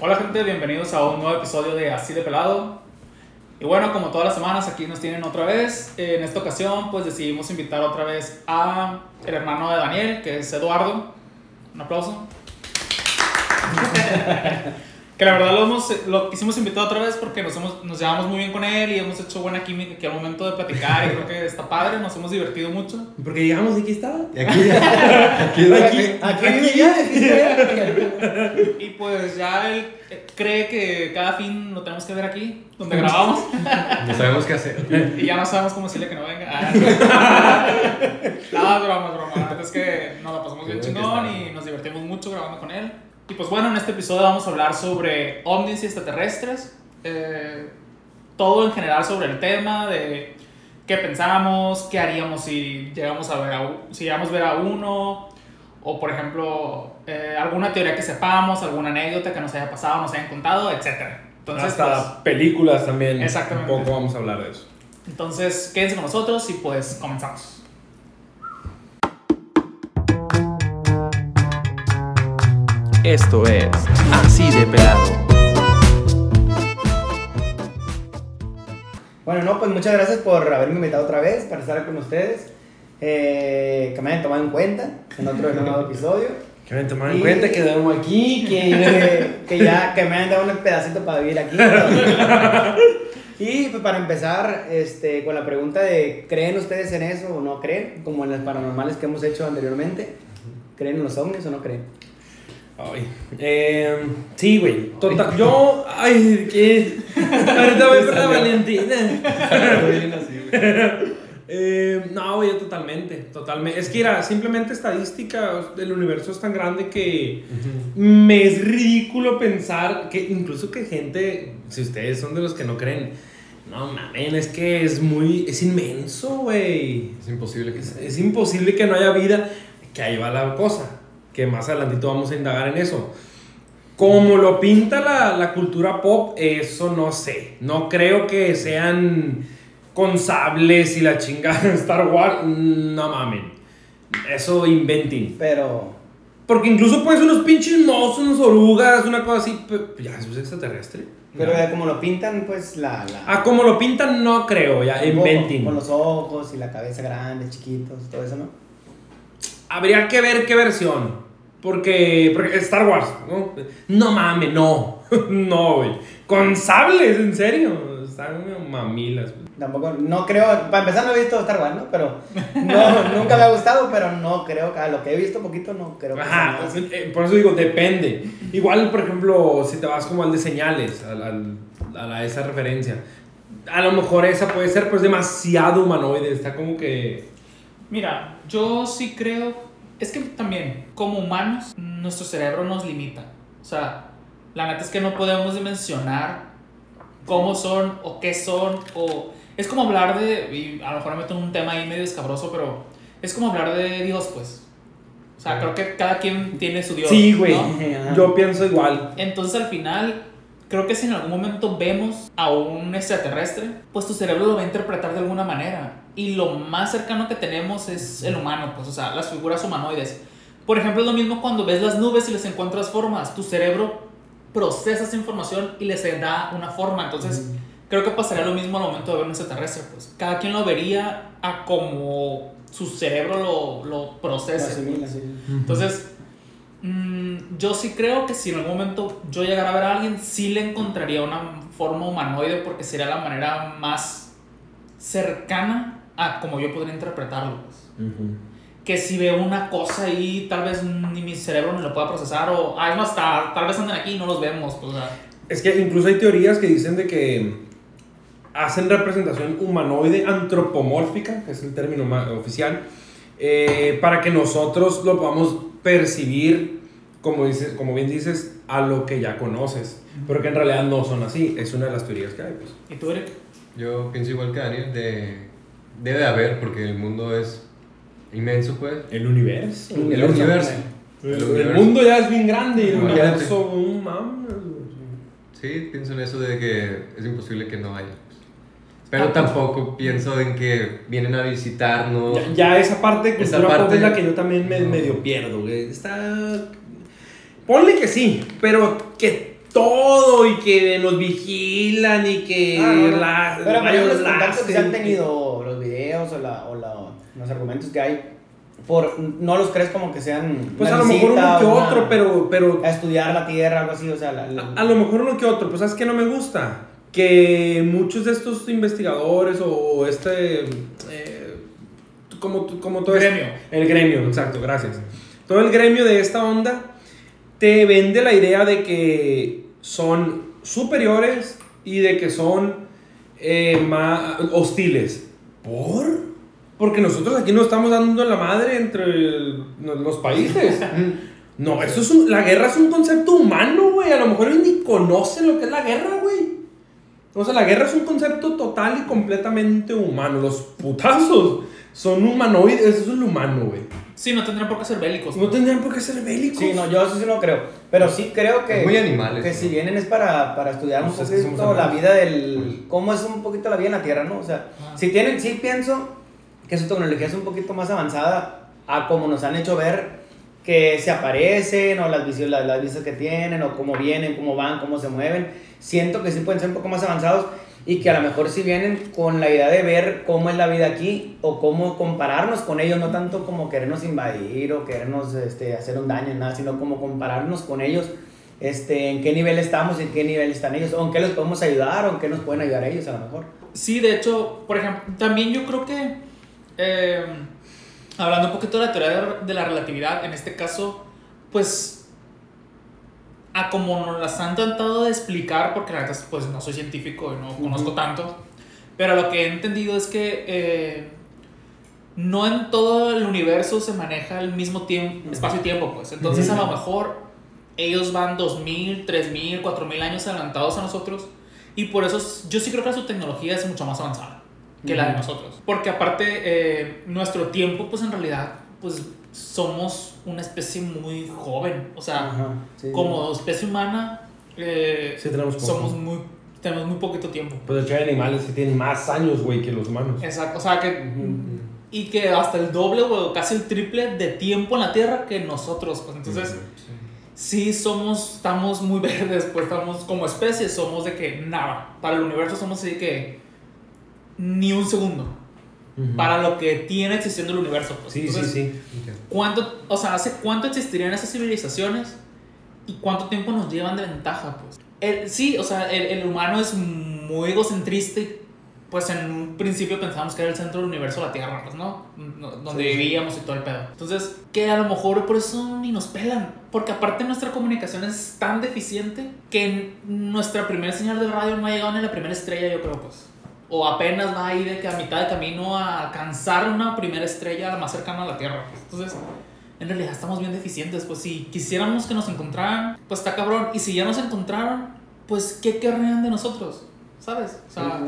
Hola gente, bienvenidos a un nuevo episodio de Así de Pelado. Y bueno, como todas las semanas aquí nos tienen otra vez. En esta ocasión pues decidimos invitar otra vez a el hermano de Daniel, que es Eduardo. Un aplauso. Que la verdad lo, hemos, lo quisimos invitar otra vez porque nos, hemos, nos llevamos muy bien con él y hemos hecho buena química aquí al momento de platicar y creo que está padre, nos hemos divertido mucho. Porque llegamos y aquí estaba. Y aquí, aquí, Aquí, aquí, Y pues ya él cree que cada fin lo tenemos que ver aquí, donde grabamos. no sabemos qué hacer. Y ya no sabemos cómo decirle que no venga. Ah, no, es broma, es broma. La verdad es que nos la pasamos bien chingón y nos divertimos mucho grabando con él. Y pues bueno, en este episodio vamos a hablar sobre ovnis y extraterrestres. eh, todo en general sobre el tema de qué pensamos, qué haríamos si llegamos a ver a, si llegamos a ver a uno. O por ejemplo, eh, alguna teoría que sepamos, alguna anécdota que nos haya pasado, nos hayan contado, etc. Entonces, Hasta pues, películas también. Exactamente. Un poco vamos a hablar de eso. Entonces, quédense con nosotros y pues comenzamos. Esto es Así de Pelado. Bueno, no, pues muchas gracias por haberme invitado otra vez para estar con ustedes. Eh, que me hayan tomado en cuenta en otro nuevo episodio. Que me tomaron Y- en cuenta que debemos aquí, que... Que, que ya que me hayan dado un pedacito para vivir aquí. y pues para empezar, este, con la pregunta de ¿creen ustedes en eso o no creen? Como en las paranormales que hemos hecho anteriormente. ¿Creen en los ovnis o no creen? Ay, eh, sí, güey. Total, yo... Ay, ¿qué? Ahorita voy por la Valentina. Eh, no, güey, yo totalmente, totalmente. Es que era simplemente estadística, el universo es tan grande que me es ridículo pensar que incluso que gente, si ustedes son de los que no creen, no mamen, es que es muy, es inmenso, güey. Es imposible que Es, sea. es imposible que no haya vida, que ahí va la cosa, que más adelantito vamos a indagar en eso. Como lo pinta la, la cultura pop, eso no sé. No creo que sean con sables y la chingada Star Wars. No mamen. Eso inventing. Pero Porque incluso pueden ser unos pinches monstruos, unas orugas, una cosa así. pero Ya, eso es extraterrestre. pero Ya. como lo pintan, pues la... la Ah, como lo pintan, no creo, ya, inventing. Con los ojos y la cabeza grande, chiquitos, todo eso, ¿no? Habría que ver qué versión. Porque, porque Star Wars, ¿no? No mames, no. no, güey. Con sables, en serio. Están mamilas, güey. Tampoco, no creo, para empezar no he visto Star Wars, ¿no? Pero no, nunca me ha gustado, pero no creo, a lo que he visto poquito no creo que sea Ajá, nada así. eh, por eso digo, depende. Igual, por ejemplo, si te vas como al de señales, al, al- a la, esa referencia, a lo mejor esa puede ser pues demasiado humanoide, está como que... Mira, yo sí creo, es que también como humanos nuestro cerebro nos limita. O sea, la neta es que no podemos dimensionar cómo son o qué son o es como hablar de y a lo mejor me meto en un tema ahí medio escabroso, pero es como hablar de Dios, pues. O sea, creo que cada quien tiene su Dios. Sí, güey, ¿no? Yo pienso igual. Entonces al final, creo que si en algún momento vemos a un extraterrestre, pues tu cerebro lo va a interpretar de alguna manera. Y lo más cercano que tenemos es el humano, pues, o sea, las figuras humanoides. Por ejemplo, es lo mismo cuando ves las nubes y les encuentras formas. Tu cerebro procesa esa información y les da una forma. Entonces, creo que pasaría lo mismo al momento de ver un extraterrestre, pues. Cada quien lo vería a como su cerebro lo, lo Lo procese. asimila, sí. Entonces, mm, yo sí creo que si en algún momento yo llegara a ver a alguien, sí le encontraría una forma humanoide porque sería la manera más cercana a como yo podría interpretarlo. pues. Que si veo una cosa ahí, tal vez ni mi cerebro ni lo pueda procesar, o ah, es más, tal, tal vez andan aquí y no los vemos. Pues, Es que incluso hay teorías que dicen de que hacen representación humanoide antropomórfica, que es el término oficial, eh, para que nosotros lo podamos percibir, como, dices, como bien dices, a lo que ya conoces. Pero que en realidad no son así, es una de las teorías que hay. Pues. ¿Y tú, Eric? Yo pienso igual que Daniel, de, debe de haber, porque el mundo es inmenso, pues. El universo. El universo. El, El el universo. mundo ya es bien grande y el universo, un. Sí, pienso en eso de que es imposible que no haya. Pero tampoco pienso en que vienen a visitarnos. Ya, ya esa parte de Esa cultura pop parte- es la que yo también me, No. medio pierdo, güey. Está... Ponle que sí, pero que todo y que nos vigilan y que Ah, no, no. la- Pero ejemplo, los contactos que se han tenido, los videos o, la, o la- los argumentos que hay, por, no los crees como que sean. Pues a lo mejor uno que una- otro, pero, pero A estudiar la tierra, algo así, o sea. La, la- a, a lo mejor uno que otro. Pues sabes que no me gusta que muchos de estos investigadores o este eh, como como todo Gremio. este- el gremio, exacto, gracias. Todo el gremio de esta onda te vende la idea de que son superiores y de que son eh, más hostiles. ¿Por? Porque nosotros aquí nos estamos dando la madre entre el- los países. No, eso es un- la guerra es un concepto humano, güey. A lo mejor ellos ni conocen lo que es la guerra, güey. O sea, la guerra es un concepto total y completamente humano. Los putazos son humanoides, eso es lo humano, güey. Sí, no tendrían por qué ser bélicos. No tendrían por qué ser bélicos. Sí, no, yo eso sí no creo. Pero sí creo que. Es muy animales, Que ¿no? si vienen es para, para estudiar un Pues somos poquito la vida del. cómo es un poquito la vida en la Tierra, ¿no? O sea, Ah. si tienen. Sí pienso que su tecnología es un poquito más avanzada a como nos han hecho ver que se aparecen o las visión, las, las vistas que tienen o cómo vienen, cómo van, cómo se mueven. Siento que sí pueden ser un poco más avanzados y que a lo mejor sí vienen con la idea de ver cómo es la vida aquí o cómo compararnos con ellos, no tanto como querernos invadir o querernos este, hacer un daño, nada, sino como compararnos con ellos, este, en qué nivel estamos en qué nivel están ellos, o en qué les podemos ayudar o en qué nos pueden ayudar ellos a lo mejor. Sí, de hecho, por ejemplo, también yo creo que, eh, hablando un poquito de la teoría de- la relatividad, en este caso, pues, a como nos las han tratado de explicar, porque la verdad, es, pues no soy científico y no conozco tanto, pero lo que he entendido es que eh, no en todo el universo se maneja el mismo tiempo, espacio y tiempo, pues. Entonces, a lo mejor ellos van 2000, 3000, 4000 años adelantados a nosotros. Y por eso es- yo sí creo que su tecnología es mucho más avanzada que la de nosotros. Porque aparte, eh, nuestro tiempo, pues en realidad, pues somos una especie muy joven. O sea, Ajá, sí. como especie humana, eh, Sí, tenemos somos muy, tenemos muy poquito tiempo. Pues de hecho hay animales que tienen más años, güey, que los humanos. Exacto, o sea que... Y que hasta el doble o casi el triple de tiempo en la Tierra que nosotros. Pues entonces, sí somos, estamos muy verdes, pues estamos como especie, somos de que nada. Para el universo somos así que ni un segundo. Para lo que tiene existiendo el universo. Pues. Sí, Entonces, sí, sí. ¿cuánto, o sea, hace cuánto existirían esas civilizaciones y cuánto tiempo nos llevan de ventaja? Pues? El- sí, o sea, el, el humano es muy egocentrista y pues en un principio pensábamos que era el centro del universo la Tierra, pues, ¿no? Donde Sí, sí. vivíamos y todo el pedo. Entonces, que a lo mejor por eso ni nos pelan. Porque aparte nuestra comunicación es tan deficiente que nuestra primera señal de radio no ha llegado ni la primera estrella, yo creo, pues. O apenas va ahí de que a mitad de camino a alcanzar una primera estrella más cercana a la Tierra. Entonces, en realidad estamos bien deficientes. Pues si quisiéramos que nos encontraran, pues está cabrón. Y si ya nos encontraron, pues ¿qué querrían de nosotros? ¿Sabes? O sea,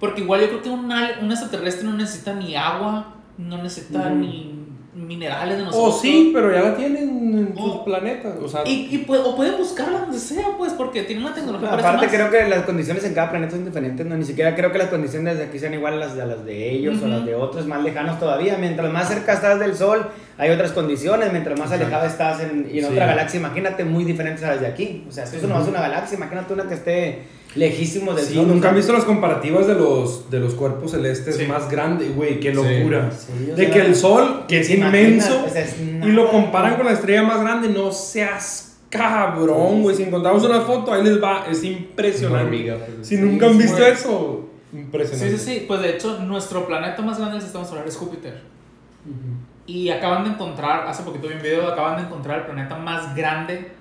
porque igual yo creo que un, un extraterrestre no necesita ni agua, no necesita ni minerales de O nosotros. Oh, sí, pero ya la tienen en sus Oh. planetas. O sea, Y, y pu- o pueden buscarla donde sea, pues, porque tienen la tecnología Aparte más. creo que las condiciones en cada planeta son diferentes, no ni siquiera creo que las condiciones de aquí sean iguales a las de, a las de ellos o las de otros más lejanos todavía. Mientras más cerca estás del Sol, hay otras condiciones, mientras más alejado estás en, y en Sí. otra galaxia, imagínate muy diferentes a las de aquí. O sea, si eso no es una galaxia, imagínate una que esté lejísimos del sí, Sol. nunca han visto las comparativas de los, de los cuerpos celestes Sí. más grandes, güey. Qué Sí. locura. Sí, de sea, que el sol, que es inmenso, o sea, es y lo comparan con la estrella más grande, no seas cabrón, güey. Si encontramos una foto, ahí les va. Es impresionante. hormiga, pues. Si Sí, nunca han sí, visto eso, Sí, impresionante. sí, sí. Pues de hecho, nuestro planeta más grande del sistema solar es Júpiter. Y acaban de encontrar, hace poquito vi un video, acaban de encontrar el planeta más grande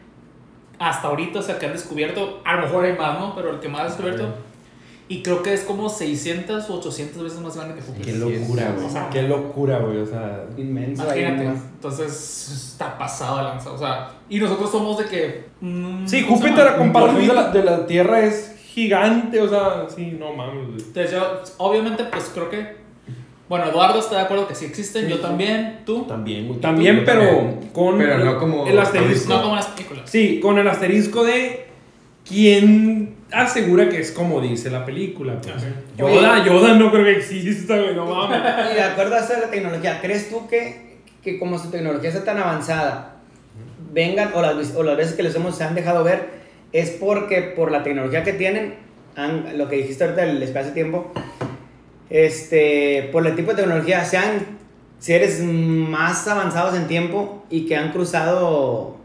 hasta ahorita, o sea, que han descubierto. A lo mejor hay más, ¿no? Pero el que más han descubierto. Y creo que es como 600 u 800 veces más grande que Júpiter. Qué locura, güey. O sea, Qué locura, güey. O sea, Inmenso. Imagínate. Entonces, está pasado de lanza. O sea, y nosotros somos de que. mm, sí, ¿cómo se Júpiter a comparación de la, de la Tierra es gigante. O sea, sí, no mames, güey. Entonces, yo, obviamente, pues creo que. Bueno, Eduardo está de acuerdo que sí existen, Sí, yo sí. también, tú. También, güey. También, pero también. con Pero no como- el asterisco. No como las películas. Sí, con el asterisco de quién asegura que es como dice la película. pues. Yoda, Yoda no creo que exista, güey, no mames. Y de acuerdo a la tecnología, ¿crees tú que, que como su tecnología está tan avanzada, vengan, o las, o las veces que les hemos, se han dejado ver, es porque por la tecnología que tienen, han- lo que dijiste ahorita del espacio-tiempo, este, por el tipo de tecnología, sean seres más avanzados en tiempo y que han cruzado,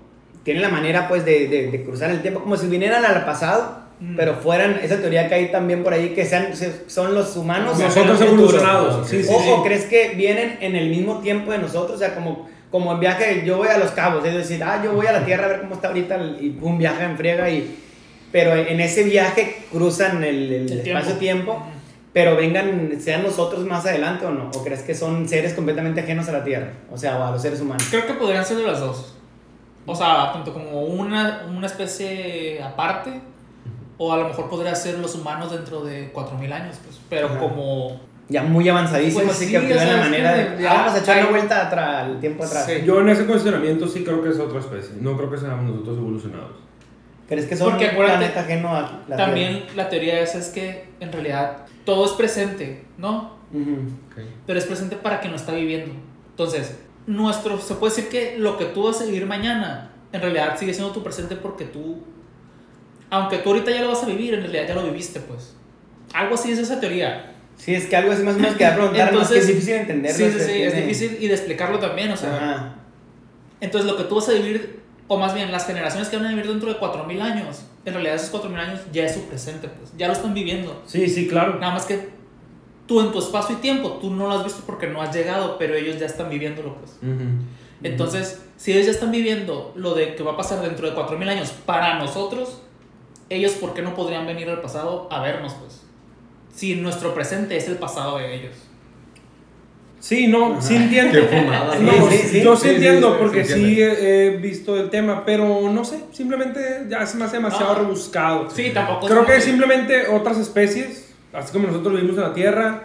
tienen la manera pues de, de- de cruzar el tiempo, como si vinieran al pasado, Mm. pero fueran, esa teoría que hay también por ahí, que sean, se- son los humanos. Nosotros evolucionados. Sí, sí, o, sí. crees que vienen en el mismo tiempo de nosotros, o sea, como, como en viaje, yo voy a los cabos, es decir, ah, yo voy a la Tierra a ver cómo está ahorita, y un viaje en friega, y, pero en ese viaje cruzan el, el El tiempo. espacio-tiempo, pero vengan, sean nosotros más adelante o no, o crees que son seres completamente ajenos a la Tierra, o sea, o a los seres humanos. Creo que podrían ser de las dos. O sea, tanto como una, una especie aparte, o a lo mejor podría ser los humanos dentro de 4000 años, pues. Pero Ajá. como. Ya muy avanzadísimos, Pues así sí, que o tienen sea, la es manera de, ya ah, vamos a echar una vuelta atrás, el tiempo atrás. Sí. Yo en ese cuestionamiento sí creo que es otra especie. No creo que seamos nosotros evolucionados. ¿Crees que son Porque un planeta ajeno a la También la teoría esa es que en realidad todo es presente, ¿no? Pero es presente para quien lo está viviendo. Entonces, nuestro, se puede decir que lo que tú vas a vivir mañana, en realidad sigue siendo tu presente porque tú, aunque tú ahorita ya lo vas a vivir, en realidad ya lo viviste, pues. Algo así es esa teoría. Sí, es que algo así más o menos que preguntar, Entonces, que es difícil entenderlo. Sí, sí, sí, es difícil y de explicarlo también, o sea. Ajá. Entonces, lo que tú vas a vivir, o más bien las generaciones que van a vivir dentro de 4000 años, en realidad esos 4000 años ya es su presente, pues. Ya lo están viviendo. Sí, sí, claro. Nada más que tú en tu espacio y tiempo, tú no lo has visto porque no has llegado, pero ellos ya están viviéndolo, pues. Entonces, si ellos ya están viviendo lo de que va a pasar dentro de 4000 años para nosotros, ellos, ¿por qué no podrían venir al pasado a vernos, pues? Si nuestro presente es el pasado de ellos. Sí, no, sí entiendo. Qué fumada, No, Sí, sí, sí. Yo sí, entiendo sí, porque sí he, he visto el tema, pero no sé, simplemente ya se me hace demasiado Ah. rebuscado. Sí, tampoco. Creo que simplemente otras especies, así como nosotros vivimos en la Tierra,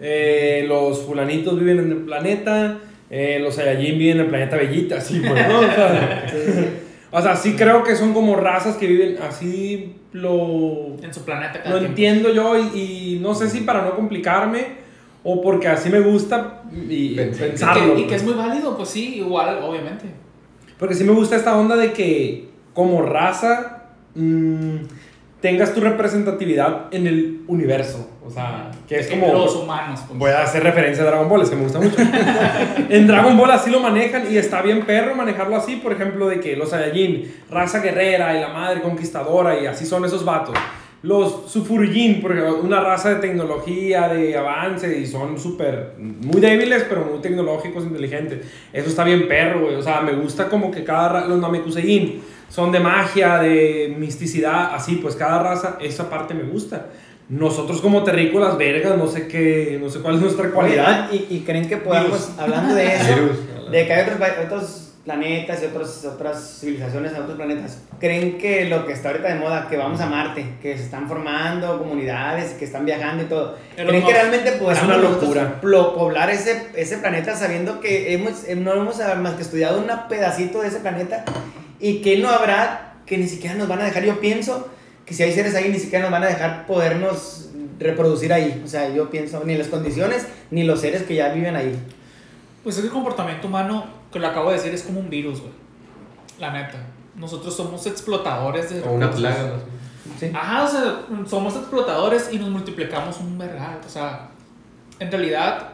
eh, los fulanitos viven en el planeta, eh, los Saiyajin viven en el planeta Bellita, así pues, ¿no? O sea, o sea, sí creo que son como razas que viven así, lo, En su planeta cada lo entiendo yo y, y no sé si para no complicarme o porque así me gusta y Pensar. Y pensarlo. que, y que es muy válido, pues sí, igual, obviamente. Porque sí me gusta esta onda de que como raza mm, tengas tu representatividad en el universo. O sea, que es De como... Los humanos, pues. Voy a hacer referencia a Dragon Ball, es que me gusta mucho. en Dragon Ball así lo manejan y está bien perro manejarlo así, por ejemplo, de que los Saiyajin, raza guerrera y la madre conquistadora y así son esos vatos. Los Sufurujin, porque una raza de tecnología, de avance y son súper, muy débiles, pero muy tecnológicos, inteligentes. Eso está bien perro, güey. O sea, me gusta como que cada ra- los Namekusein son de magia, de misticidad, así, pues cada raza, esa parte me gusta. Nosotros como terrícolas, vergas, no sé qué, no sé cuál es nuestra cualidad. ¿Y, y creen que podamos, hablando de eso, Virus. de que hay otros planetas y otros, otras civilizaciones en otros planetas, creen que lo que está ahorita de moda, que vamos a Marte, que se están formando comunidades, que están viajando y todo, Elon creen que Musk. realmente podamos Es una locura. poblar ese, ese planeta sabiendo que hemos, eh, no hemos ah, más que estudiado un pedacito de ese planeta y que no habrá, que ni siquiera nos van a dejar, yo pienso que si hay seres ahí ni siquiera nos van a dejar podernos reproducir ahí, o sea, yo pienso, ni las condiciones, ni los seres que ya viven ahí. Pues es que el comportamiento humano, que lo acabo de decir, es como un virus, güey. La neta. Nosotros somos explotadores de O una plaga. Sí. Ajá, o sea, somos explotadores y nos multiplicamos un vergal. O sea, en realidad,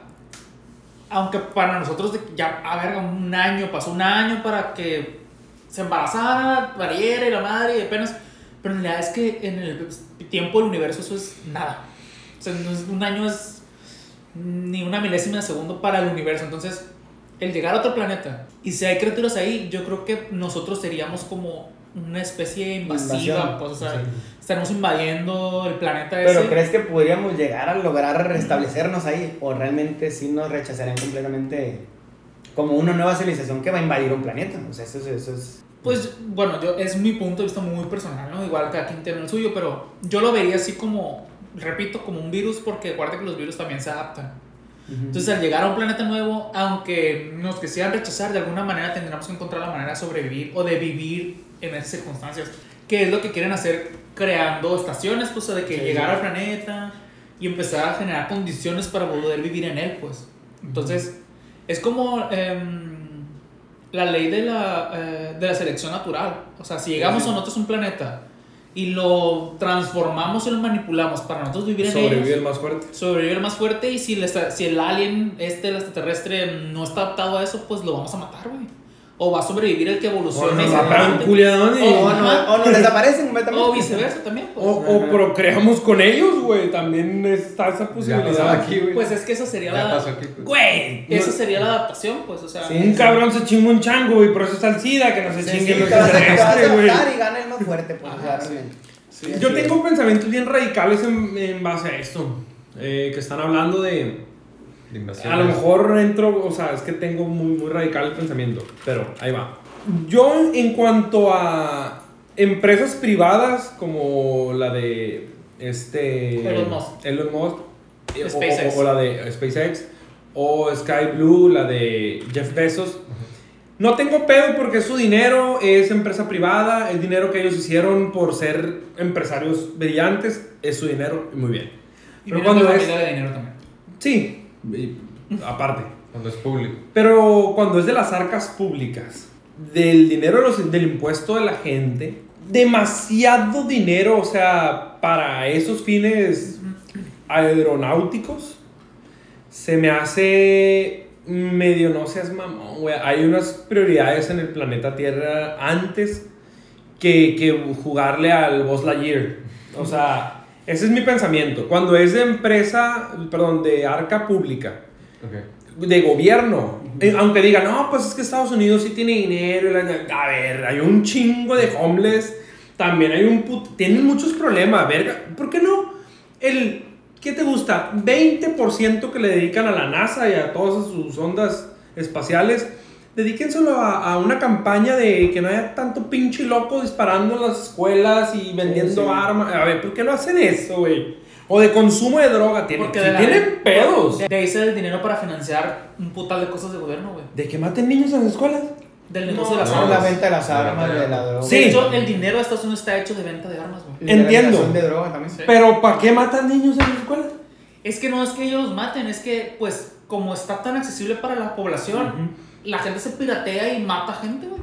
aunque para nosotros ya, a ver, un año, pasó un año para que se embarazara, pariera y la madre y apenas. Pero en realidad es que en el tiempo del universo eso es nada. O sea, un año es ni una milésima de segundo para el universo. Entonces, el llegar a otro planeta y si hay criaturas ahí, yo creo que nosotros seríamos como una especie invasiva. Pues, o sea, Sí. estaremos invadiendo el planeta Pero ese. ¿crees que podríamos llegar a lograr restablecernos ahí? ¿O realmente sí nos rechazarían completamente como una nueva civilización que va a invadir un planeta? O sea, eso, es- eso es... Pues bueno, yo, es mi punto de vista muy personal, ¿no? Igual cada quien tiene el suyo, pero yo lo vería así como, repito, como un virus porque acuérdate que los virus también se adaptan. Entonces al llegar a un planeta nuevo, aunque nos quisieran rechazar, de alguna manera tendremos que encontrar la manera de sobrevivir o de vivir en esas circunstancias. Que es lo que quieren hacer creando estaciones, pues, o de que Sí, llegar sí. al planeta y empezar a generar condiciones para poder vivir en él, pues. Entonces, es como em, la ley de la, eh, de la selección natural. O sea, si llegamos Sí, sí. a nosotros un planeta y lo transformamos y lo manipulamos para nosotros vivir en Sobrevive el más fuerte. sobrevive el más fuerte y si el, esta- si el alien, este, el extraterrestre, no está adaptado a eso, pues lo vamos a matar, güey. O va a sobrevivir el que O evolucione. nos y O- O no, o no desaparecen completamente. O viceversa también, pues. O, o procreamos con ellos, güey. También está esa posibilidad. aquí, güey. Pues es que esa sería Ya la. pasó aquí, pues. Güey. Esa no- sería la adaptación, pues, o sea. Un cabrón se chinga un chango, güey. Por eso está el SIDA, que no se Sí, chingue sí, los extraterrestres, güey. y gana el más fuerte, pues, o Ajá, sí. Yo tengo pensamientos bien radicales en, en base a esto. eh, que están hablando de. De invasiones. A lo mejor entro, o sea, es que tengo muy, muy radical el pensamiento, pero ahí va. Yo, en cuanto a empresas privadas como la de este. Elon Musk. Elon Musk, eh, o- SpaceX. O, o la de SpaceX, o Sky Blue, la de Jeff Bezos. No tengo pedo porque es su dinero, es empresa privada, es dinero que ellos hicieron por ser empresarios brillantes, es su dinero, y muy bien. Y Pero cuando es. de dinero también. Sí, aparte. Cuando es público. Pero cuando es de las arcas públicas, del dinero de los- del impuesto de la gente, demasiado dinero, o sea, para esos fines aeronáuticos, se me hace medio, no seas mamón, güey. Hay unas prioridades en el planeta Tierra antes que, que jugarle al Boss Lightyear. O sea, ese es mi pensamiento. Cuando es de empresa, perdón, de arca pública, de gobierno. Eh, Aunque digan, no, pues es que Estados Unidos sí tiene dinero. A ver, hay un chingo de homeless. También hay un put... Tienen muchos problemas, verga. ¿Por qué no? El... ¿Qué te gusta? 20% que le dedican a la NASA y a todas sus ondas espaciales. Dedíquenselo a, a una campaña de que no haya tanto pinche loco disparando en las escuelas y vendiendo sí. armas. A ver, ¿por qué no hacen eso, güey? O de consumo de droga. Tienen, Porque de la- tienen pedos. De ahí sale el dinero para financiar un putal de cosas de gobierno, güey. ¿De que maten niños en las escuelas? Del negocio de las no, armas. la venta de las la armas, de- la droga. Sí. De hecho, el dinero de Estados Unidos está hecho de venta de armas, güey. Entiendo. legalización de droga también. Sí. Pero ¿para qué matan niños en las escuelas? Es que no es que ellos los maten, es que, pues, como está tan accesible para la población, la gente se piratea y mata gente, güey.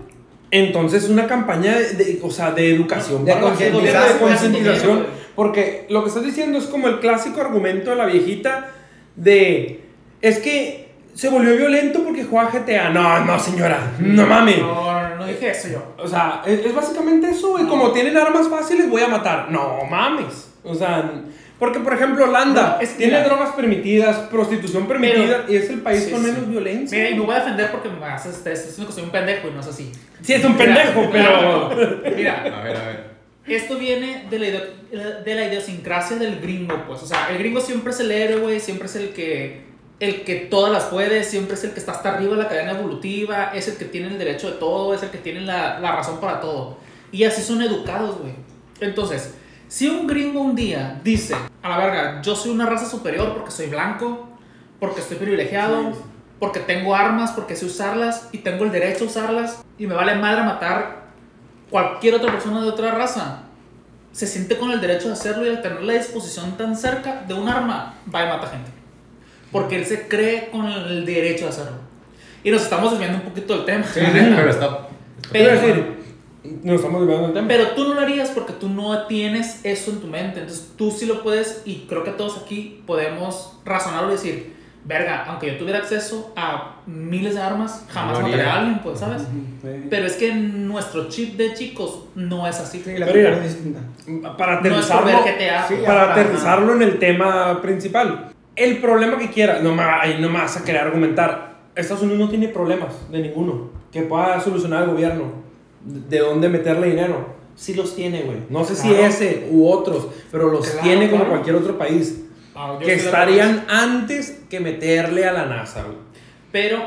Entonces una campaña de, de- o sea, de educación De para la gente, concientización, de concientización, güey. porque lo que estás diciendo es como el clásico argumento de la viejita de es que se volvió violento porque juega GTA. No, no, señora, no mames. No, no, no dije eso yo. O sea, es, es básicamente eso, güey. No. Como tienen armas fáciles, voy a matar. No mames. O sea, porque por ejemplo, Holanda No, es que tiene mira. drogas permitidas, prostitución permitida y es el país Sí, con sí. menos violencia. Mira, y me voy a defender porque me haces estrés. Es que soy un pendejo y no es así. Sí, es un pendejo, pero. Mira, A ver, a ver. esto viene de la, de la idiosincrasia del gringo, pues. O sea, el gringo siempre es el héroe, güey. Siempre es el que, el que todas las puede. Siempre es el que está hasta arriba de la cadena evolutiva. Es el que tiene el derecho de todo. Es el que tiene la, la razón para todo. Y así son educados, güey. Entonces, si un gringo un día dice, a la verga, yo soy una raza superior porque soy blanco, porque estoy privilegiado, porque tengo armas, porque sé usarlas y tengo el derecho a usarlas y me vale madre matar cualquier otra persona de otra raza, se siente con el derecho de hacerlo y al tener la disposición tan cerca de un arma, va y mata gente. Porque él se cree con el derecho de hacerlo. Y nos estamos desviando un poquito del tema. Sí, sí, pero está. Quiero Pero- decir, no estamos olvidando el tema. Pero tú no lo harías porque tú no tienes eso en tu mente. Entonces tú sí lo puedes, y creo que todos aquí podemos razonarlo y decir, verga, aunque yo tuviera acceso a miles de armas, jamás No mataría a alguien, pues, ¿sabes? Sí. Pero es que nuestro chip de chicos no es así. Sí, la Pero es distinta. para No aterrizarlo, ver GTA. Sí, para aterrizarlo en el tema principal. El problema que quiera, no me, no me vas a querer argumentar. Estados Unidos no tiene problemas de ninguno que pueda solucionar el gobierno. De dónde meterle dinero. Sí los tiene, güey. No sé si ese u otros, pero los Claro, tiene como claro. cualquier otro país. Ah, que estarían antes que meterle a la NASA, güey. Pero,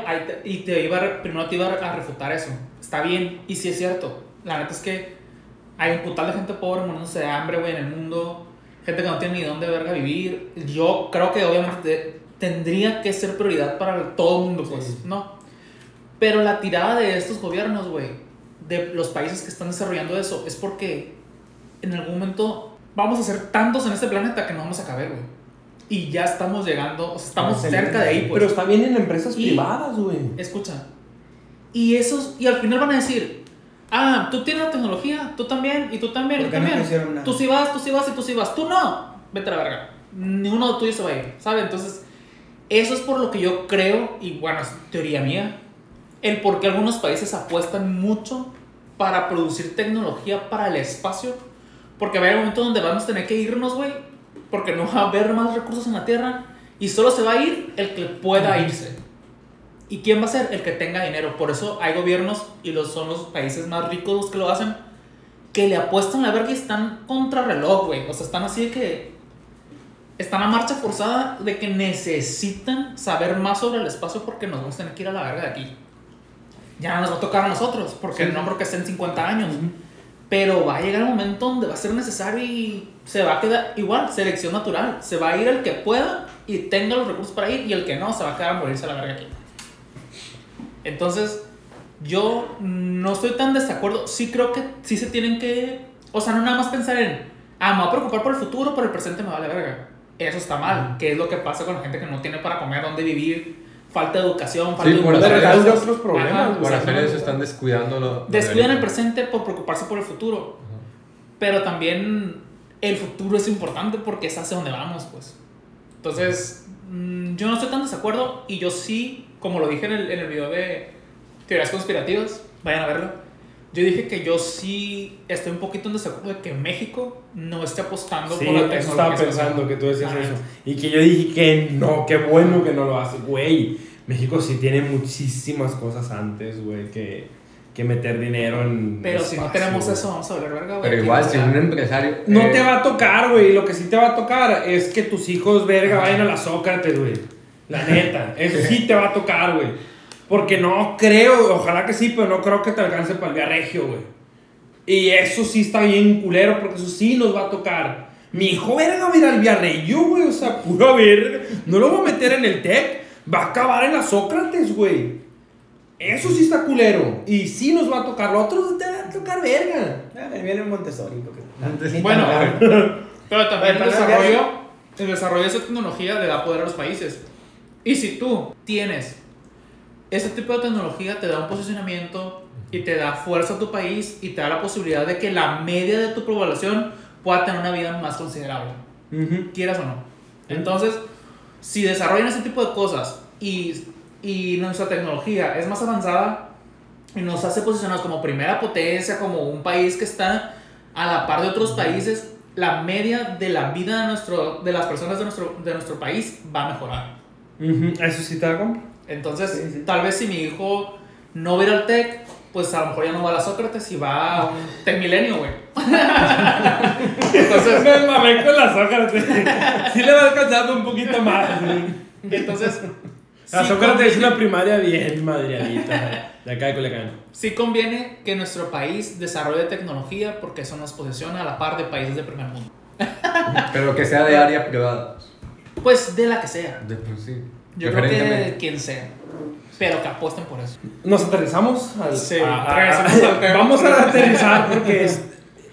y te iba a, primero te iba a refutar eso. Está bien, y sí es cierto. La neta es que hay un putal de gente pobre muriéndose de hambre, güey, en el mundo. Gente que no tiene ni dónde verga vivir. Yo creo que obviamente te- tendría que ser prioridad para todo el mundo, pues, ¿no? Pero la tirada de estos gobiernos, güey, de los países que están desarrollando eso, es porque en algún momento vamos a ser tantos en este planeta que no vamos a caber, güey. Y ya estamos llegando, o sea, estamos cerca de ahí, pues. Pero está bien en empresas Y- privadas, güey. Escucha. Y esos, y al final van a decir, Ah, tú tienes la tecnología, tú también, y tú también, y ¿Por tú no también. nada? tú sí vas, tú sí vas y tú sí vas. Tú no. Vete a la verga. Ni uno de tuyos se va a ir, ¿sabes? Entonces, eso es por lo que yo creo, y bueno, es teoría mía, el por qué algunos países apuestan mucho para producir tecnología para el espacio. Porque va a haber un momento donde vamos a tener que irnos, güey, porque no va a haber más recursos en la Tierra y solo se va a ir el que pueda irse. ¿Y quién va a ser? El que tenga dinero. Por eso hay gobiernos, y los, son los países más ricos los que lo hacen, que le apuestan la verga y están contra reloj, güey. O sea, están así de que. Están a marcha forzada de que necesitan saber más sobre el espacio porque nos vamos a tener que ir a la verga de aquí. Ya no nos va a tocar a nosotros, porque no creo que estén 50 años. Pero va a llegar el momento donde va a ser necesario y se va a quedar igual, selección natural. Se va a ir el que pueda y tenga los recursos para ir y el que no se va a quedar a morirse a la verga aquí. Entonces, yo no estoy tan desacuerdo. Sí creo que sí se tienen que. O sea, no nada más pensar en. Ah, me voy a preocupar por el futuro, pero el presente me vale verga. Eso está mal. ¿Qué es lo que pasa con la gente que no tiene para comer, dónde vivir? Falta de educación, falta Sí, de por educación. eso- otros problemas, Ajá. Por hacer eso están descuidando lo. lo Descuidan el de- presente por preocuparse por el futuro. Pero también el futuro es importante porque es hacia donde vamos, pues. Entonces, mm, yo no estoy tan desacuerdo y yo sí, como lo dije en el, en el video de teorías conspirativas, vayan a verlo. Yo dije que yo sí estoy un poquito en desacuerdo de que México no esté apostando Sí, por la eso tecnología. estaba espacial. pensando que tú decías eso. Y que yo dije que no, qué bueno que no lo hace. Güey, México sí tiene muchísimas cosas antes, güey, que, que meter dinero en. Pero si no espacio, tenemos güey. eso, vamos a ver, verga, güey. Pero igual, no si un empresario. No eh, te va a tocar, güey. Lo que sí te va a tocar es que tus hijos, verga, vayan a la Sócrates, güey. La neta. Eso sí te va a tocar, güey. Porque no creo, ojalá que sí, pero no creo que te alcance para el Vía Regio, güey. Y eso sí está bien culero, porque eso sí nos va a tocar. Mi hijo, verga, va a ir al Regio, güey. O sea, pura verga. No lo voy a meter en el TEC. Va a acabar en la Sócrates, güey. Eso sí está culero. Y sí nos va a tocar. Lo otro te va a tocar verga. Ah, viene un Montessori. porque- Bueno. Pero también el desarrollo, el desarrollo de esa tecnología le da poder a los países. Y si tú tienes ese tipo de tecnología, te da un posicionamiento y te da fuerza a tu país y te da la posibilidad de que la media de tu población pueda tener una vida más considerable, Ujú. quieras o no. Entonces, si desarrollan ese tipo de cosas y, y nuestra tecnología es más avanzada y nos hace posicionarnos como primera potencia, como un país que está a la par de otros países, la media de la vida de, nuestro, de las personas de nuestro, de nuestro país va a mejorar. Ujú, Eso sí te compra. Entonces, Sí, sí. tal vez si mi hijo no va a ir al TEC, pues a lo mejor ya no va a la Sócrates y va a un TEC Milenio, güey. Entonces me mamé con la Sócrates. Sí le va alcanzando un poquito más. Entonces, La sí Sócrates es una primaria bien madreadita. De acá de Culiacán. Sí conviene que nuestro país desarrolle tecnología porque eso nos posiciona a la par de países de primer mundo. Pero que sea de área privada. Pues de la que sea. De por sí. Yo creo que quien sea. Pero que apuesten por eso. Nos aterrizamos. Al, Sí, a- a- regresamos al tema. Vamos a aterrizar porque es-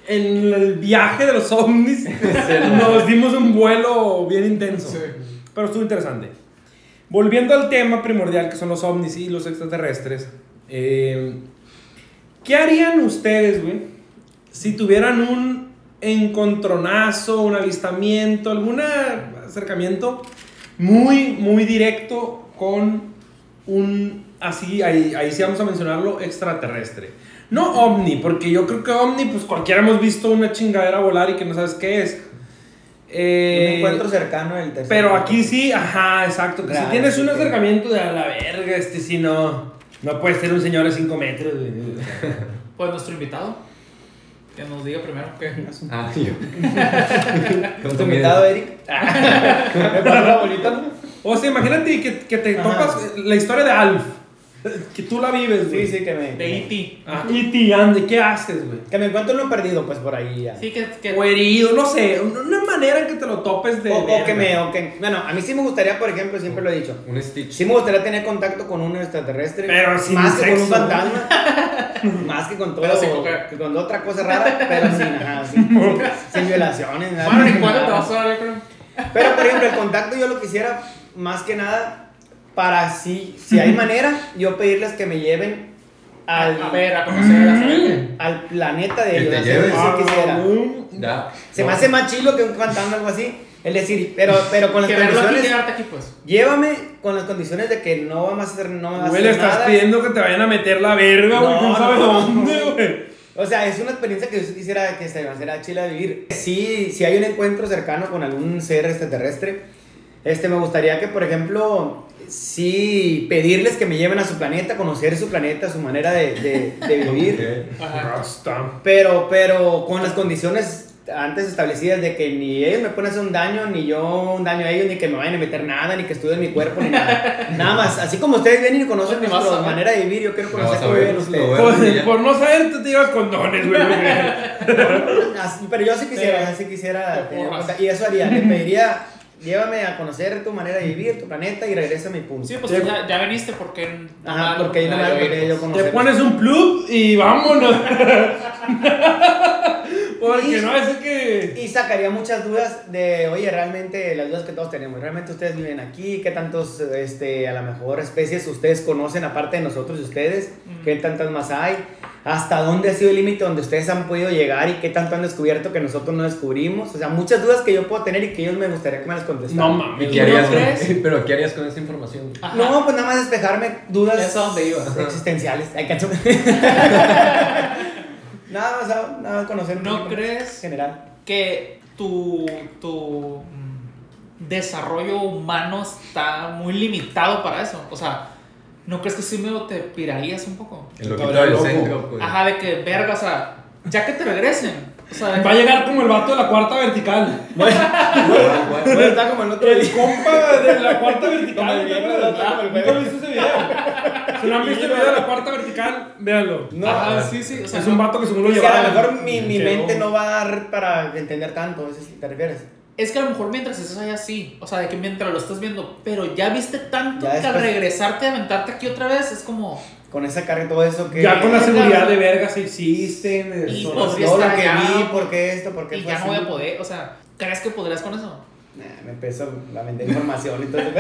en el viaje de los ovnis nos dimos un vuelo bien intenso. Sí. Pero estuvo interesante. Volviendo al tema primordial que son los ovnis y los extraterrestres. eh, ¿Qué harían ustedes, güey? Si tuvieran un encontronazo, un avistamiento, algún acercamiento muy, muy directo con un, así, ahí, ahí sí vamos a mencionarlo, extraterrestre. No ovni, porque yo creo que ovni, pues cualquiera hemos visto una chingadera volar y que no sabes qué es. Eh, un encuentro cercano del tercer pero aquí sí, ajá, exacto. Que Claro, si tienes un acercamiento de a la verga, este sí no. No puede ser un señor de 5 metros. Pues nuestro invitado. Que nos diga primero qué. Ah, yo. Con ¿Tu invitado. Eric? ¿Me pasó la bolita? O sea, imagínate que, que te Ajá. topas la historia de Alf. Que tú la vives, güey. Sí, sí, que me. De E.T. Ah, te ande, ¿qué haces, güey? Que me encuentro uno perdido, pues por ahí ya. Sí, que. que O herido, no sé. Una manera en que te lo topes de. O, o que me. O que, bueno, a mí sí me gustaría, por ejemplo, siempre lo he dicho. Un Stitch. Sí me gustaría tener contacto con un extraterrestre. Pero sin Más que con un sexo, fantasma. más que con todo. Pero sin coger. que con otra cosa rara, pero sin, ajá, sin, sin, violaciones. nada, Bueno, ¿y cuándo te nada. vas a creo? Pero, por ejemplo, el contacto yo lo quisiera más que nada para si, si hay manera, yo pedirles que me lleven al, A ver, a conocer, a saber. al planeta de ellos. te así- lleves. así quisiera. Ya. Se me hace más chilo que un fantasma o algo así. Es decir, pero, pero con las Que aquí, condiciones. aquí, pues. Llévame con las condiciones de que no vamos a hacer, no me vas a Güey, le hacer estás nada. pidiendo que te vayan a meter la verga, güey. No, ¿Quién sabe no, dónde, güey? O sea, es una experiencia que yo quisiera que se me hiciera chila vivir. Sí, si hay un encuentro cercano con algún ser extraterrestre, este, me gustaría que, por ejemplo, sí pedirles que me lleven a su planeta, conocer su planeta, su manera de, de- de vivir. Pero, pero con las condiciones antes establecidas de que ni ellos me pueden hacer un daño, ni yo un daño a ellos, ni que me vayan a meter nada, ni que estudien mi cuerpo, ni nada. Nada más, así como ustedes vienen y conocen Pues, a nuestra manera de vivir, yo quiero conocer cómo viven ustedes. Por, ya. por no saber, tú te llevas condones, güey. pero yo sí quisiera, Sí. quisiera y eso haría, le pediría, llévame a conocer tu manera de vivir, tu planeta y regresa a mi punto. Sí, pues Sí. ya, ya viniste porque. Ajá, porque ahí no me porque yo Te conocer. pones un plug y vámonos. Porque no es que. Y sacaría muchas dudas de, oye, realmente las dudas que todos tenemos, realmente ustedes viven aquí, qué tantos, este, a lo mejor especies ustedes conocen aparte de nosotros y ustedes, qué tantas más hay, hasta dónde ha sido el límite donde ustedes han podido llegar y qué tanto han descubierto que nosotros no descubrimos, o sea, muchas dudas que yo puedo tener y que ellos me gustaría que me las contestaran. No mames. ¿Y qué ¿Tú no harías con- crees? Pero ¿qué harías con esa información? Ajá. No, pues nada más despejarme dudas Es a donde iba. existenciales. Ay, cacho. nada más, nada más conocer un ¿No crees? general. que tu, tu mm, desarrollo humano está muy limitado para eso. O sea, ¿no crees que sí me te pirarías un poco? El loquito del loco. centro, pues. Ajá, de que verga, o sea, ya que te regresen. O sea, Va a llegar como el vato de la cuarta vertical. Bueno, está como el otro El día. compa de la cuarta Como vertical. Como el ¿Nunca jueves. viste ese video? Si no han visto el video de la cuarta vertical, véanlo. No, Ajá, sí, sí. O sea, es un vato que según lo llevaba. a lo mejor mi, mi mente no va a dar para entender tanto, ¿eso sí te refieres? Es que a lo mejor mientras estás allá sí, o sea, de que mientras lo estás viendo, pero ya viste tanto Ya que al regresarte a aventarte aquí otra vez es como, Con esa carga y todo eso que... Ya con la seguridad de vergas existen. Y son- podría todo lo que vi, por qué esto, por qué y fue ya no así. voy a poder, o sea, ¿crees que podrías con eso? Nah, me empezó a vender información y todo eso.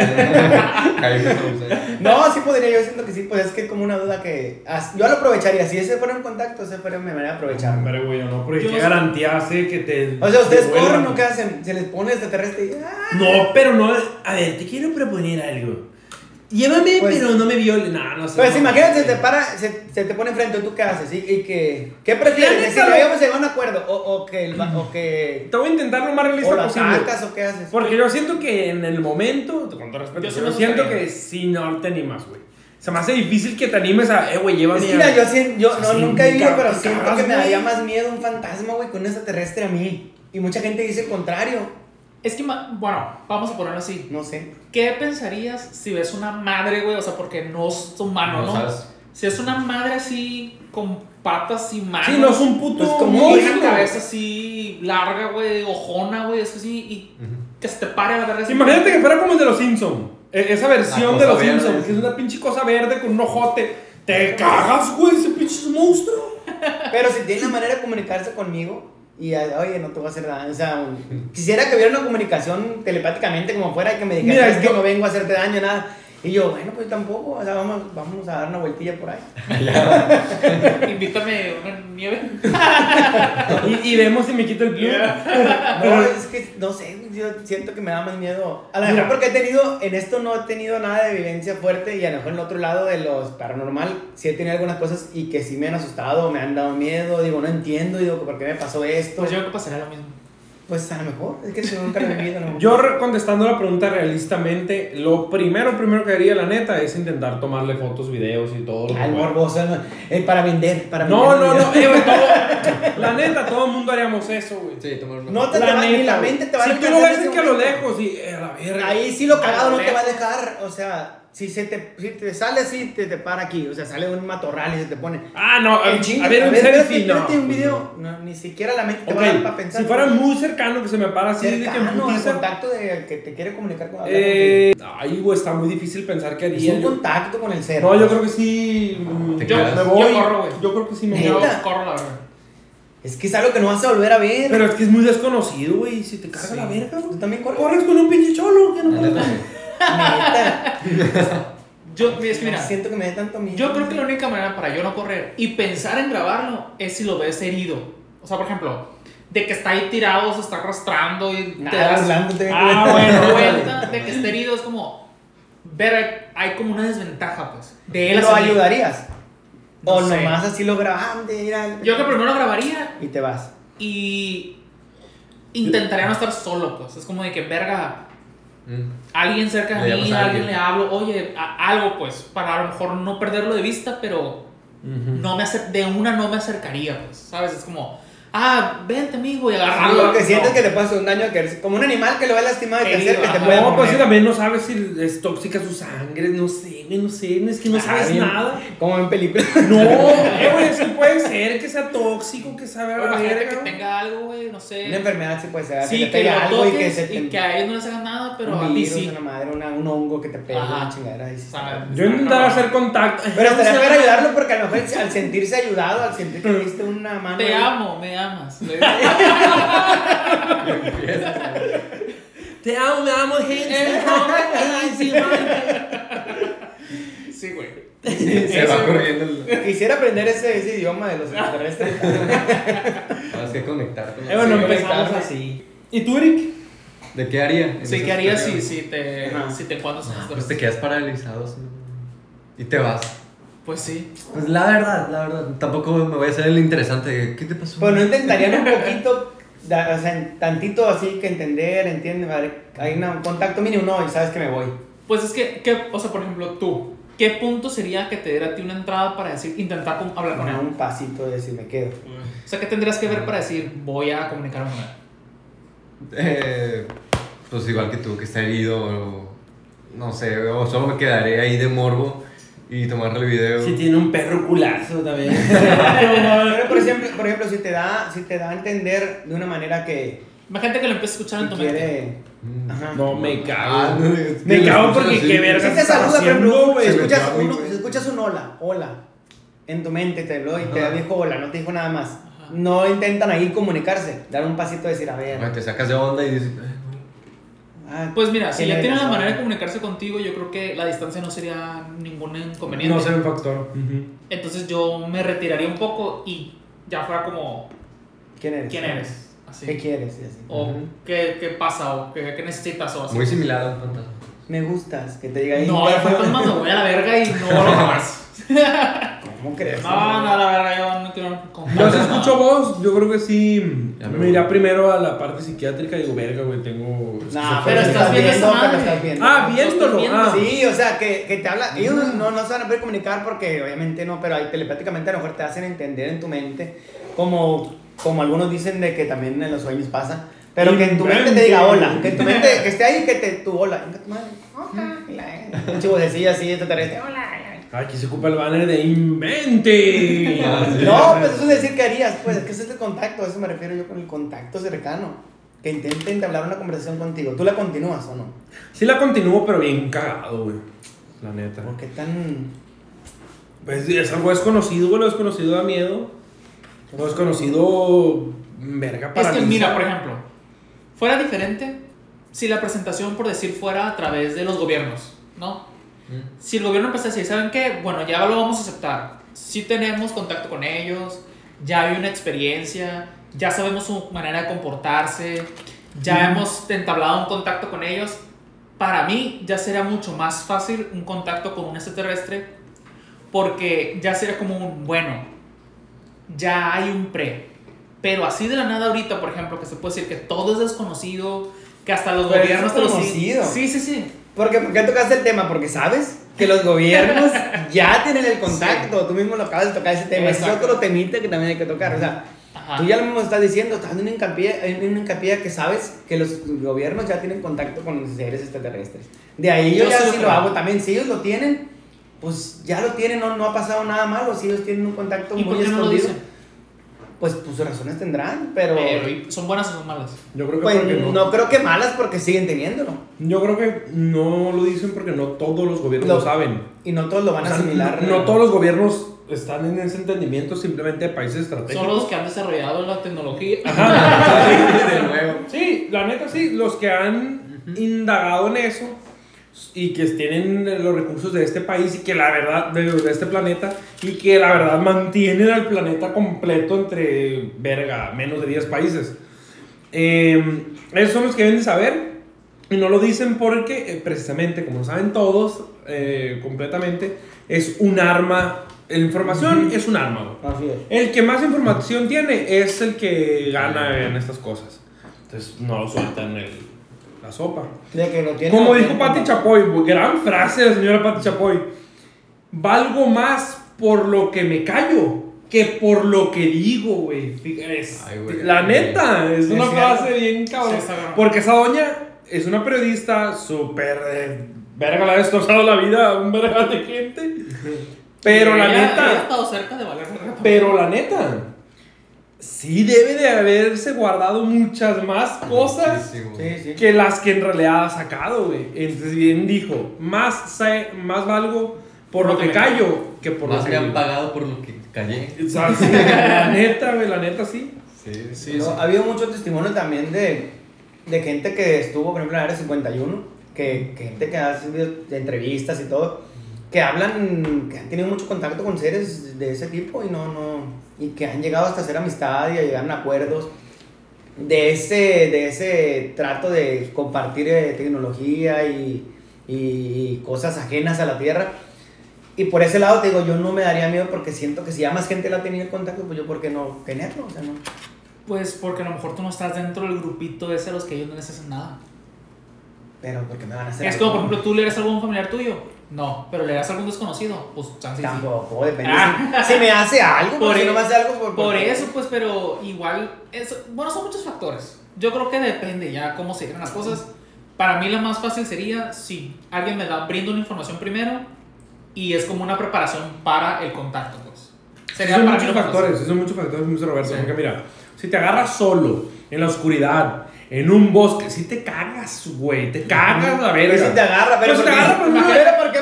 Jaime Thompson. No, sí podría, yo siento que sí, pues es que como una duda que... Yo lo aprovecharía, si ese fuera un contacto, ese fuera mi manera de aprovechar. Hombre, güey, no, porque Yo qué no- garantía hace que te. O sea, ustedes corren o qué hacen, se les pone extraterrestre y... ¡ah! No, pero no. A ver, te quiero proponer algo. Llévame, Pues- pero no me violen. No, no sé. Pues no. imagínate, se te para, se, se te pone enfrente, ¿tú qué haces? ¿Y, y que, qué prefieres? ¿Si no habíamos llegado a un acuerdo? ¿O, o que, el, o que... Te voy a intentar lo más ¿O realista lo posible. atacas o qué haces? Porque yo siento que en el momento, con todo respeto, Yo sí yo siento que si no te animas, güey. Se me hace difícil que te animes a, eh, güey, llévame que mira, yo, sien- yo no, nunca he vivido, cabrón, pero siento que me daría más miedo un fantasma, güey, con un extraterrestre a mí. Y mucha gente dice el contrario. Es que, bueno, vamos a ponerlo así. No sé. ¿Qué pensarías si ves una madre, güey? O sea, porque no es humano, No ¿no? sabes. Si es una madre así, con patas y manos. Sí, no es un puto Pues como y una cabeza así larga, güey, ojona, güey, es así, y Ujú. que se te pare a la verga. así. Imagínate que fuera como el de los Simpsons. Esa versión de los verde, Simpsons, sí. que es una pinche cosa verde con un ojote. Te cagas, güey, ese pinche monstruo. Pero si tiene la manera de comunicarse conmigo y, oye, no te voy a hacer nada. O sea, quisiera que hubiera una comunicación telepáticamente como fuera y que me dijera, Mira, es que no vengo a hacerte daño, nada. Y yo, bueno, pues tampoco, o sea, vamos, vamos a dar una vueltilla por ahí. Invítame una nieve. Y, y vemos si me quito el plug. No, es que, no sé, yo siento que me da más miedo. A lo mejor Mira. porque he tenido, en esto no he tenido nada de vivencia fuerte y a lo mejor en el otro lado de los paranormal sí he tenido algunas cosas y que sí me han asustado, me han dado miedo, digo, no entiendo, digo, ¿por qué me pasó esto? Pues yo creo que pasaría lo mismo. Pues a lo mejor, es que si nunca lo he vivido. a lo mejor. Yo contestando la pregunta realistamente, lo primero, primero que haría la neta es intentar tomarle fotos, videos y todo lo que Al pueda. morboso, ¿no? Eh, para vender, para No, vender. no, no, eh, todo, la neta, todo el mundo haríamos eso, güey. Sí, tomar una No te, te La va, ni neta, la güey. mente te va a Si tú lo ves que a lo lejos, y eh, a la verga. Ahí sí lo cagado no te va a dejar, o sea, si se te, si te sale así, te, te para aquí, o sea, sale un matorral y se te pone. Ah, no, a, En chinga, a ver, un espérate, selfie, no. espérate, un video, no, ni siquiera la mente te va a dar para pensar. si fuera muy cercano que se me para así de que en cercano, el putiza, contacto de que te quiere comunicar con eh, ay, güey, está muy difícil pensar que Es haría. un yo. contacto con el ser. No, yo creo que sí. mm, Te Yo quedas. me voy. Yo corro, güey. Yo creo que sí me voy. Corro la verdad. Es que es algo que no vas a volver a ver. Pero es que es muy desconocido, güey. Si te carga Sí. la verga, Tú güey. también corres. Corres con un pinche cholo. Que no La neta. Yo, es que mira, Siento que me da tanto miedo. yo creo que la única manera para yo no correr y pensar en grabarlo es si lo ves herido. O sea, por ejemplo, de que está ahí tirado, se está arrastrando y te das hablándote. ah, bueno, cuenta de que esté herido. Es como, ver, hay como una desventaja, pues. De él ¿Lo ayudarías? No o sé. nomás así lo graban de ir al- Yo que primero lo grabaría Y te vas. y intentaría no estar solo, pues. Es como de que, verga, Mm. alguien cerca de mí, a alguien le hablo, oye, a- algo, pues, para a lo mejor no perderlo de vista, pero no me de una no me acercaría, pues, ¿sabes? Es como, ah, vente, amigo, y agarrarlo. Lo que sientes No. que te puede hacer un daño, que eres como un animal que lo va lastimado y te acerca y te puede No, pues sí, morder. también no sabes si es tóxica su sangre, no sé, güey, no sé, es que no Ah, sabes bien. nada. Como en películas. No, eh, güey, es que puede ser que sea tóxico, que sabe a la verga. que tenga algo, güey, no sé. Una enfermedad sí puede ser. sí, que que, te pegue lo algo y que se te. y que a ellos no les hagan nada, pero a un ti virus, sí. una madre, una- un hongo que te pegue, Ajá. una chingadera. sí. ¿Sabes? Yo intentaba hacer contacto. Pero estaría para ayudarlo porque a lo mejor al sentirse ayudado, al sentir que le diste una mano. Te amo, me amas. Te amo, me amo, gente. sí, güey. Se Eso, va corriendo. el- Quisiera aprender ese, ese idioma de los extraterrestres. Tienes que conectar con Eh, bueno, Sí, empezamos así. ¿Y tú, Eric? ¿De qué haría? Sí, ¿qué harías si, si te, Ajá. si te en esto? Pues te quedas paralizado así, y te vas. Pues sí. Pues la verdad, la verdad. Tampoco me voy a hacer el interesante. ¿Qué te pasó? Pues no intentarían un poquito, da- o sea, tantito así que entender, entiende, vale, hay un contacto mínimo, no, y sabes que me voy. Pues es que, ¿qué- o sea, por ejemplo, tú, ¿qué punto sería que te diera a ti una entrada para decir, intentar hablar con él? un pasito de decir me quedo. O sea, ¿qué tendrías que ver para decir, voy a comunicarme con él? Eh, pues igual que tú, que está herido o no sé, o solo me quedaré ahí de morbo y tomarle el video. Si tiene un perro culazo también. Pero por ejemplo, por ejemplo, si te da, si te da a entender de una manera que, Imagínate que lo empieces a escuchar en que tu mente. Mm. No, me Ah, cago. no, es que Me cago porque así. qué verga Si te saluda, Se escuchas, uno- escuchas un hola, hola, en tu mente te lo y te Ajá. dijo hola, no te dijo nada más. Ajá. No intentan ahí comunicarse, dar un pasito de decir, a ver. Te sacas de onda y dices, "Eh, ah, Pues mira, si ya tiene tienen la manera de comunicarse contigo, yo creo que la distancia no sería ningún inconveniente. No sé un factor. Entonces yo me retiraría un poco y ya fuera como, ¿Quién eres? ¿quién eres? Así. ¿Qué quieres? Y así. O Ujú. ¿qué, qué pasa, o qué, qué necesitas, o así. muy similar a un fantasma. Me gustas, que te diga ahí. No, el fantasma me voy a la verga y no lo jamás. ¿Cómo crees? No, no, la verdad, yo no quiero contar. Yo si escucho voz, yo creo que sí. Ya me Me irá primero a la parte psiquiátrica y digo, verga, güey, tengo. Nah, pero estás viendo esa pero estás viendo. Ah, Lo viéndolo. Ah. Sí, o sea, que, que te habla. Ellos no, no se van a poder comunicar porque obviamente no, pero ahí telepáticamente a lo mejor te hacen entender en tu mente, como, como algunos dicen de que también en los sueños pasa. Pero que en tu mente te diga hola, que en tu mente que esté ahí y que te tu hola. Venga, tu madre, hola, y la- Un chivocecillo así, extraterrestre, hola. Aquí se ocupa el banner de invente. Ah. No, pues eso es decir que harías, pues, es que es el contacto, a eso me refiero yo con el contacto cercano. Que intenten entablar una conversación contigo. ¿Tú la continúas o no? Sí la continúo, pero bien cagado, güey. La neta. ¿Por qué tan.? Pues es algo desconocido, güey. Lo desconocido da miedo. Lo desconocido. Verga, Es que mira, por ejemplo, fuera diferente si la presentación, por decir, fuera a través de los gobiernos, ¿no? Mm. Si el gobierno empezó a decir, ¿saben qué? Bueno, ya lo vamos a aceptar. Sí tenemos contacto con ellos, ya hay una experiencia, ya sabemos su manera de comportarse, ya hemos entablado un contacto con ellos. Para mí ya sería mucho más fácil un contacto con un extraterrestre porque ya sería como un, bueno, ya hay un pre. Pero así de la nada ahorita, por ejemplo, que se puede decir que todo es desconocido, que hasta los Pero gobiernos es te lo conocido. Sí, sí, sí. Porque, ¿Por qué tocaste el tema? Porque sabes que los gobiernos ya tienen el contacto. Tú mismo lo acabas de tocar ese tema. Ese es Exacto. otro temita que también hay que tocar. O sea, Ajá. tú ya lo mismo estás diciendo, estás en un hincapié, en un hincapié que sabes que los gobiernos ya tienen contacto con los seres extraterrestres. De ahí yo, Yo ya sí lo sí lo hago también. Si ellos lo tienen, pues ya lo tienen, no, no ha pasado nada malo. Si ellos tienen un contacto ¿Y muy por qué no lo escondido, dicen? Pues, pues sus razones tendrán. Pero, Pero, ¿y ¿son buenas o son malas? Yo creo que pues, no. no. creo que malas porque siguen teniéndolo. Yo creo que no lo dicen porque no todos los gobiernos Lo- lo, saben. Y no todos lo van O a asimilar. no, no todos los gobiernos están en ese entendimiento simplemente de países estratégicos. Son los que han desarrollado la tecnología. de nuevo. Sí, la neta sí, los que han indagado en eso, y que tienen los recursos de este país y que la verdad, de, de este planeta, y que la verdad mantienen al planeta completo entre, verga, menos de 10 países. Eh, esos son los que deben de saber y no lo dicen porque eh, precisamente, como saben todos, eh, completamente, es un arma, la información es un arma. Así es. El que más información tiene es el que gana en estas cosas. Entonces no lo sueltan el, la sopa. De que lo tiene- Como dijo Pati Chapoy, gran frase de la señora Pati Chapoy. Valgo más por lo que me callo que por lo que digo, güey. La neta, es una es frase cierto. bien cabrón. Sí. Porque esa doña es una periodista súper de verga, le ha destrozado la vida a un verga de gente. Pero la Ella- ella ha neta, estado cerca de valer verga pero la neta, sí debe de haberse guardado muchas más cosas Muchísimo. Sí, sí. que las que en realidad ha sacado, güey. Entonces bien dijo, más, sa- más valgo por lo que callo que por lo Más que me han pagado por lo que callé. O sea, sí, la neta, güey, la neta sí. Sí, sí. Pero Ha habido mucho testimonio también de, de gente que estuvo, por ejemplo, en la área 51, que, que gente que hace entrevistas y todo, que hablan, que han tenido mucho contacto con seres de ese tipo y no, no, y que han llegado hasta hacer amistad y a llegar a acuerdos de ese, de ese trato de compartir eh, tecnología y, y cosas ajenas a la Tierra. Y por ese lado te digo, yo no me daría miedo porque siento que si ya más gente la ha tenido en contacto, pues yo por qué no tenerlo, o sea, no. Pues porque a lo mejor tú no estás dentro del grupito ese a los que ellos no les hacen nada. Pero porque me van a hacer Es como, por ejemplo, tú le eres algo a un familiar tuyo. No, pero le das a algún desconocido. Pues chance y sí. Tampoco, depende. Ah. Si, si me hace algo, Por por si e- no me hace algo, por, Por eso, pues, pero igual, eso, bueno, son muchos factores. Yo creo que depende ya cómo se llegan las cosas. Para mí la más fácil sería si alguien me da, brinda una información primero y es como una preparación para el contacto, pues. Sería son para muchos factores, son muchos factores. Roberto. Sí. Porque mira, si te agarras solo, en la oscuridad, en un bosque, si te cagas, güey, te cagas la Pero verga. si te agarra, pero, Pero si ¿por te agarra, pues, pero ¿por qué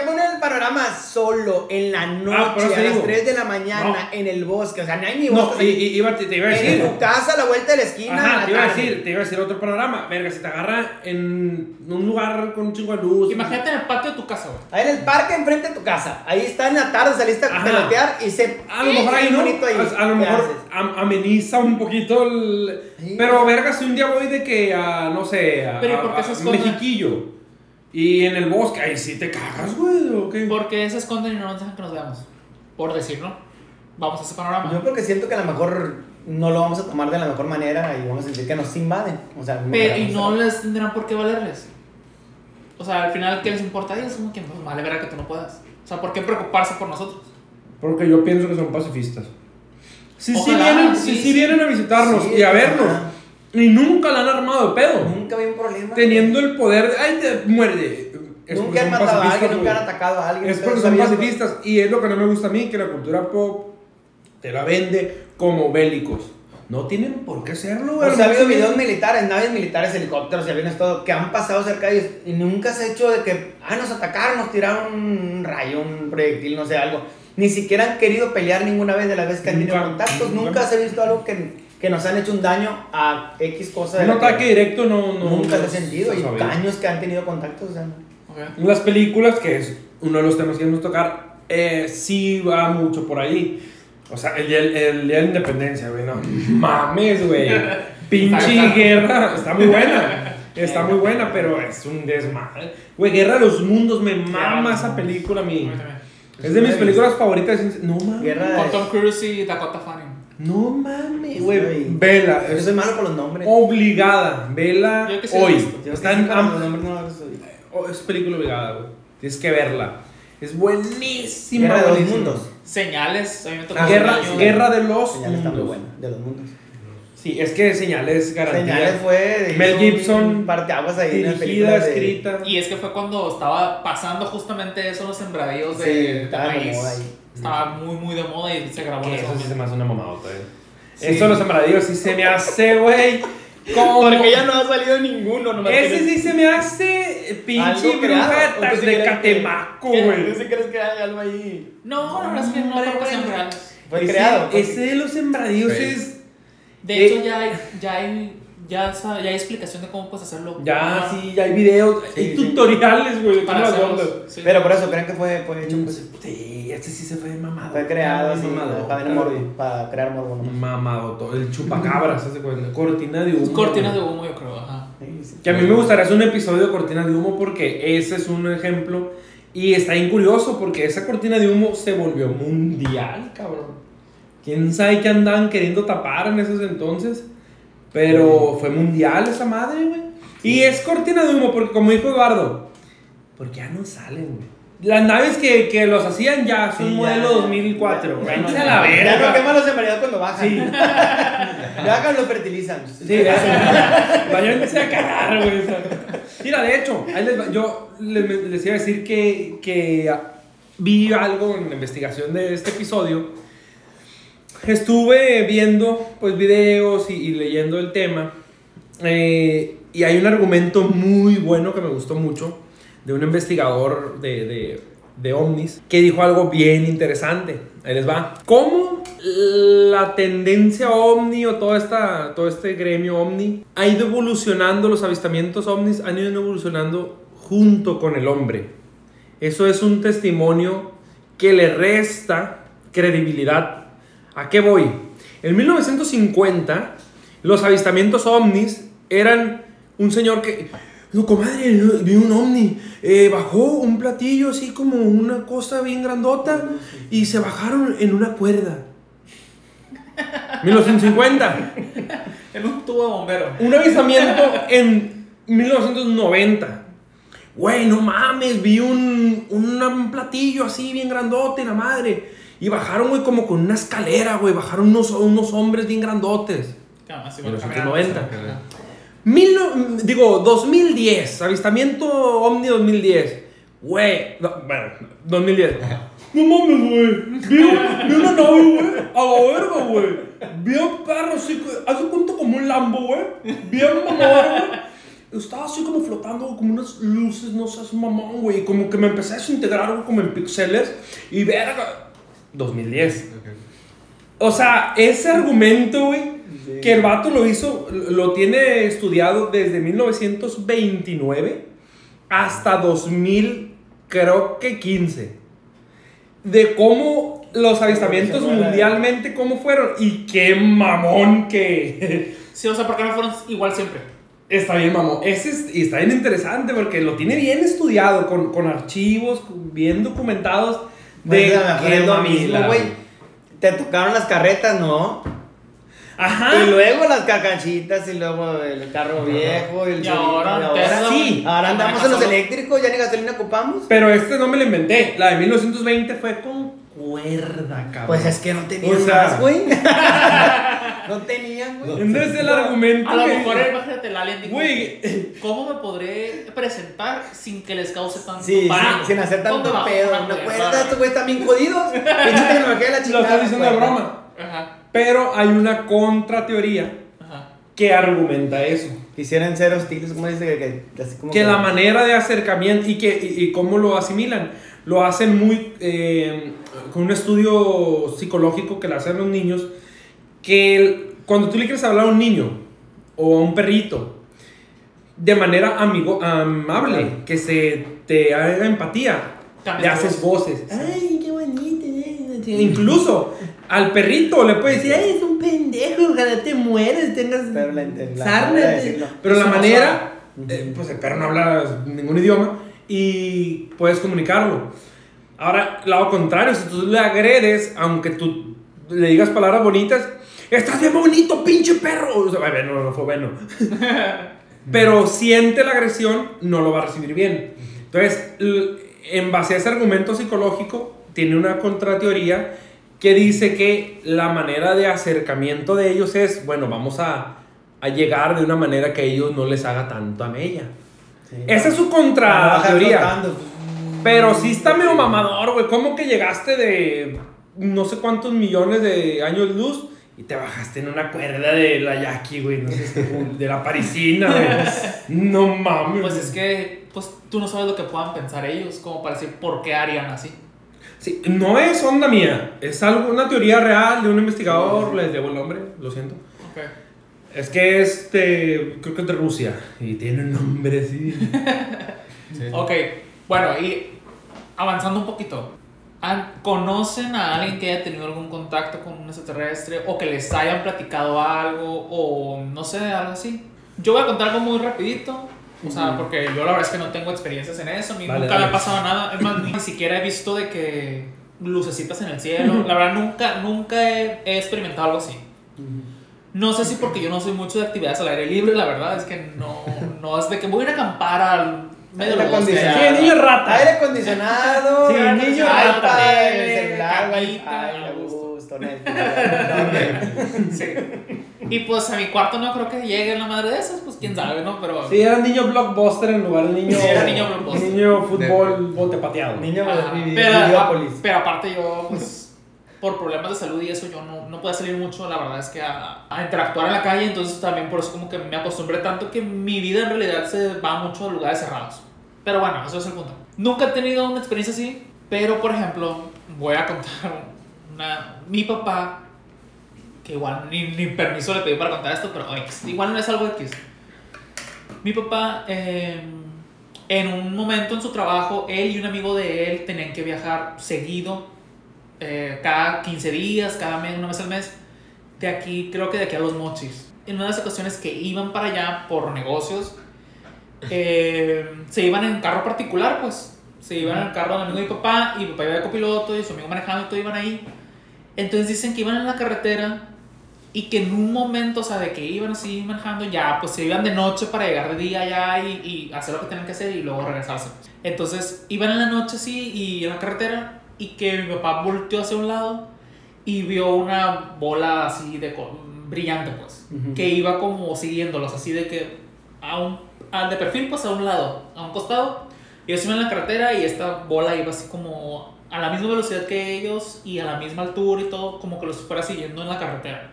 solo en la Ah, noche eso a las digo. 3 de la mañana en el bosque? O sea, no hay ni No, bosque. y, y- iba- te, te iba a en decir. tu casa a la vuelta de la esquina. Ajá, la te iba a decir, te iba a decir otro panorama. Verga, si te agarra en un lugar con un chingo de luz. Imagínate en el patio de tu casa, güey. Ahí en el parque enfrente de tu casa. Ahí está en la tarde, saliste a pelotear y se. A lo mejor ahí no. bonito ahí. A, a lo ¿Qué mejor am- ameniza un poquito el. Sí. Pero, verga, si un día voy de que a, no sé, a, Pero ¿y por qué a- a? Mexiquillo. Y en el bosque, ahí sí te cagas, güey, ¿o qué? Porque se esconden y no nos dejan que nos veamos. Por decirlo. Vamos a ese panorama. Yo porque siento que a lo mejor no lo vamos a tomar de la mejor manera y vamos a sentir que nos invaden. O sea, Pero, y no les tendrán por qué valerles. O sea, al final, ¿qué les importa a ellos? Como que pues, vale verga que tú no puedas. O sea, ¿por qué preocuparse por nosotros? Porque yo pienso que son pacifistas. Sí, sí, Ojalá, vienen, sí, sí, sí sí. vienen a visitarnos Sí, y a vernos. ajá. Y nunca la han armado de pedo. Nunca había un problema. Teniendo el poder de. ¡Ay, te muerde! Es Nunca han matado a alguien, nunca han atacado a alguien. Es porque son pacifistas. Y es lo que no me gusta a mí, que la cultura pop te la vende como bélicos. No tienen por qué serlo, güey. O sea, ha habido videos militares, naves militares, helicópteros y aviones, todo, que han pasado cerca de ellos y nunca se ha hecho de que, ah, nos atacaron, nos tiraron un rayo, un proyectil, no sé, algo. Ni siquiera han querido pelear ninguna vez de las veces que han tenido contactos. nunca. Nunca se ha visto algo que, que nos han hecho un daño a X cosa. de Un ataque directo no. no Nunca se ha sentido. se Y sabe. años que han tenido contactos. O sea, no. Ok. Las películas, que es uno de los temas que vamos a tocar, eh, sí va mucho por ahí. O sea, el, día- el, día de la independencia, güey, no mames, güey. Pinche guerra, está muy buena. Está muy buena, pero es un desmadre. Güey, Guerra de los Mundos, me mama esa película a mí. Es de mis películas favoritas. No mames. Con. Tom Cruise y Dakota Fanning. No mames, güey. Vela. Yo Es soy malo con los nombres. obligada. Vela Yo que sí la he hoy. Yo que Está sí, en con am- los nombres no. Oh, es película obligada, güey. Tienes que verla. Es buenísima. Guerra de los buenísima. mundos. Señales, a mí me tocó Ah, Guerra, guerra de los Señales está muy mundos. buena, de los mundos. Sí, es que señales garantía. Señales fue. Mel Gibson, Parteaguas ahí en la película. dirigida, de- escrita. Y es que fue cuando estaba pasando justamente eso en los sembradíos de, Sí, de de maíz. ahí. Estaba muy, muy de moda y se grabó Que eso sí se me hace una mamadota, eh. Sí. Eso de los sembradíos sí se me hace, güey. Porque ya no ha salido ninguno, nomás Ese tienes- sí se me hace pinche algo creado. bruja ¿O tú sí de Catemaco, güey. ¿Tú sí crees que hay algo ahí? No, la verdad es que no güey. reales. Fue Ese- creado. fue- Ese de los sembradíos Sí. es. De Eh, hecho, ya hay, ya hay, ya, ya hay explicación de cómo puedes hacerlo. Ya, sí, ya hay videos, Sí, hay sí. tutoriales, güey, Para hacerlo. sí. Pero por eso creen que fue, fue hecho, pues, Sí, este sí se fue mamado. fue creado así, Mamado. para, morbo, para crear morbo. nomás. Mamado, todo. El chupacabras, ¿se cuenta? Cortina de humo. Cortina de humo, yo creo, ajá. Sí, sí. Que a mí me gustaría hacer un episodio de cortina de humo porque ese es un ejemplo. Y está bien curioso porque esa cortina de humo se volvió mundial, cabrón. Quién sabe qué andaban queriendo tapar en esos entonces. Pero fue mundial esa madre, güey. Y es cortina de humo porque, como dijo Eduardo, porque ya no salen, güey. Las naves que, que los hacían ya son Sí, modelo ya. 2004. Ya Váyanse no- a la Ya no verga. queman los sembradíos cuando bajan. Sí. Ya hagan lo fertilizan. Sí. Váyanse a cagar, güey. Mira, de hecho, ahí les yo les, les iba a decir que, que vi algo en la investigación de este episodio. Estuve viendo pues videos y, y leyendo el tema. eh, y hay un argumento muy bueno que me gustó mucho de un investigador de, de, de ovnis que dijo algo bien interesante. Ahí les va. ¿Cómo la tendencia ovni o toda esta, todo este gremio ovni ha ido evolucionando, los avistamientos ovnis han ido evolucionando junto con el hombre? Eso es un testimonio que le resta credibilidad. ¿A qué voy? En 1950, los avistamientos ovnis eran un señor que... No, comadre, vi un ovni. eh, bajó un platillo así como una cosa bien grandota y se bajaron en una cuerda. 1950. En un tubo bombero. Un avistamiento en 1990. Güey, no mames, vi un, un, un platillo así bien grandote, la madre. Y bajaron, güey, como con una escalera, güey. Bajaron unos, unos hombres bien grandotes. Claro, así van 1990. caminando. Mil no- digo, 2010, avistamiento Omni 2010. Güey, no, bueno, 2010. No mames, güey. Vi, vi una nave, güey. A la verga, güey. Vi a un perro así, hace cuenta como un Lambo, güey. Vi a una mamá, güey. Estaba así como flotando, como unas luces, no sé, es un mamón, güey. Y como que me empecé a desintegrar, güey, como en píxeles. Y verga. 2010. O sea, ese argumento, güey, que el vato lo hizo, lo tiene estudiado desde 1929 hasta 2000, creo que 15. De cómo los avistamientos mundialmente, cómo fueron. Y qué mamón que... Sí, o sea, porque no fueron igual siempre. Está bien, mamón. Ese es- y está bien interesante porque lo tiene bien estudiado, con, con archivos, bien documentados. De De a lo mejor qué es lo mamila, mismo, güey. Te tocaron las carretas, ¿no? Ajá. Y luego las cacachitas y luego el carro viejo y el Y ahora y Tesla, sí. ahora andamos en los eléctricos, ya ni gasolina ocupamos. Pero este no me lo inventé. La de 1920 fue con cuerda, cabrón. Pues es que no tenían O sea- más, güey. no tenían, güey. Entonces el argumento. A lo mejor el imagínate el alien dijo, Güey, ¿cómo me podré presentar sin que les cause tanto Sí, sin, sin hacer tanto ¿Dónde pedo. ¿No cuenta? Estos güeyes están bien jodidos. Pinche tecnología de la lo chingada. estás diciendo de broma. Ajá, Pero hay una contrateoría ajá. que argumenta eso. Quisieran ser hostiles, como dice que, que- así como Que la manera de acercamiento y, que, y, y cómo lo asimilan, lo hacen muy. eh, con un estudio psicológico que le hacen a los niños. Que el- cuando tú le quieres hablar a un niño o a un perrito de manera amigo, amable, que se te haga empatía, Cambias le haces voces. Ay, qué bonito. eh". Incluso al perrito le puedes decir, ay, es un pendejo, ojalá te mueres, tengas Pero la, la sarna". de. Pero la manera, eh, pues el perro no habla ningún idioma y puedes comunicarlo. Ahora, lado contrario, si tú le agredes, aunque tú le digas palabras bonitas, estás bien bonito, pinche perro. O sea, bueno, no, no fue bueno. Pero siente la agresión, no lo va a recibir bien. Entonces, en base a ese argumento psicológico, tiene una contrateoría que dice que la manera de acercamiento de ellos es, bueno, vamos a, a llegar de una manera que a ellos no les haga tanto a mella. Sí. Esa es su Baja contrateoría. flotando. Pero sí está medio mamador, güey. ¿Cómo que llegaste de no sé cuántos millones de años luz y te bajaste en una cuerda de la Jackie, güey? No sé, de la parisina, güey. No mames. Pues es que pues, tú no sabes lo que puedan pensar ellos, como para decir por qué harían así. Sí, no es onda mía. Es algo, una teoría real de un investigador. Les debo el nombre, lo siento. Ok. Es que es de, creo que es de Rusia y tiene un nombre así. Sí. Ok, bueno, y avanzando un poquito. ¿han- ¿Conocen a alguien que haya tenido algún contacto con un extraterrestre o que les hayan platicado algo o no sé, algo así? Yo voy a contar algo muy rapidito, o sea, porque yo la verdad es que no tengo experiencias en eso, Vale, nunca me ha pasado nada, es más, ni siquiera he visto de que lucecitas en el cielo, la verdad nunca, nunca he, he experimentado algo así. No sé si porque yo no soy mucho de actividades al aire libre, la verdad es que no, no es de que voy a ir a acampar al medio Aire acondicionado. Sí, niño rata. Aire acondicionado. Sí, niño acondicionado, rata. el celular, Netflix. Sí. Y pues a mi cuarto no creo que llegue la madre de esas, pues quién sabe, ¿no? Pero. Sí, era niño blockbuster en lugar de niño. Sí, era niño blockbuster. Niño fútbol bote pateado. Niño Ajá. de pero, Videópolis. pero aparte yo, pues, por problemas de salud y eso, yo no, no podía salir mucho, la verdad es que a, a interactuar en la calle, entonces también por eso como que me acostumbré tanto que mi vida en realidad se va mucho a lugares cerrados. Pero bueno, eso es el punto. Nunca he tenido una experiencia así, pero por ejemplo, voy a contar una... Mi papá, que igual ni, ni permiso le pedí para contar esto, pero X, igual no es algo X. Mi papá, eh, en un momento en su trabajo, él y un amigo de él tenían que viajar seguido, eh, cada 15 días, cada mes, una vez al mes, de aquí, creo que de aquí a los mochis. En una de las ocasiones que iban para allá por negocios, eh, se iban en carro particular, pues. Se iban en el carro del amigo de mi papá, y mi papá iba de copiloto, y su amigo manejando, y todos iban ahí. Entonces dicen que iban en la carretera y que en un momento, o sea, de que iban así manejando, ya, pues se iban de noche para llegar de día ya y, y hacer lo que tenían que hacer y luego regresarse. Entonces iban en la noche así y en la carretera y que mi papá volteó hacia un lado y vio una bola así de brillante, pues, que iba como siguiéndolos, así de que a un, a- de perfil, pues a un lado, a un costado. Y ellos iban en la carretera y esta bola iba así como a la misma velocidad que ellos y a la misma altura y todo, como que los fuera siguiendo en la carretera.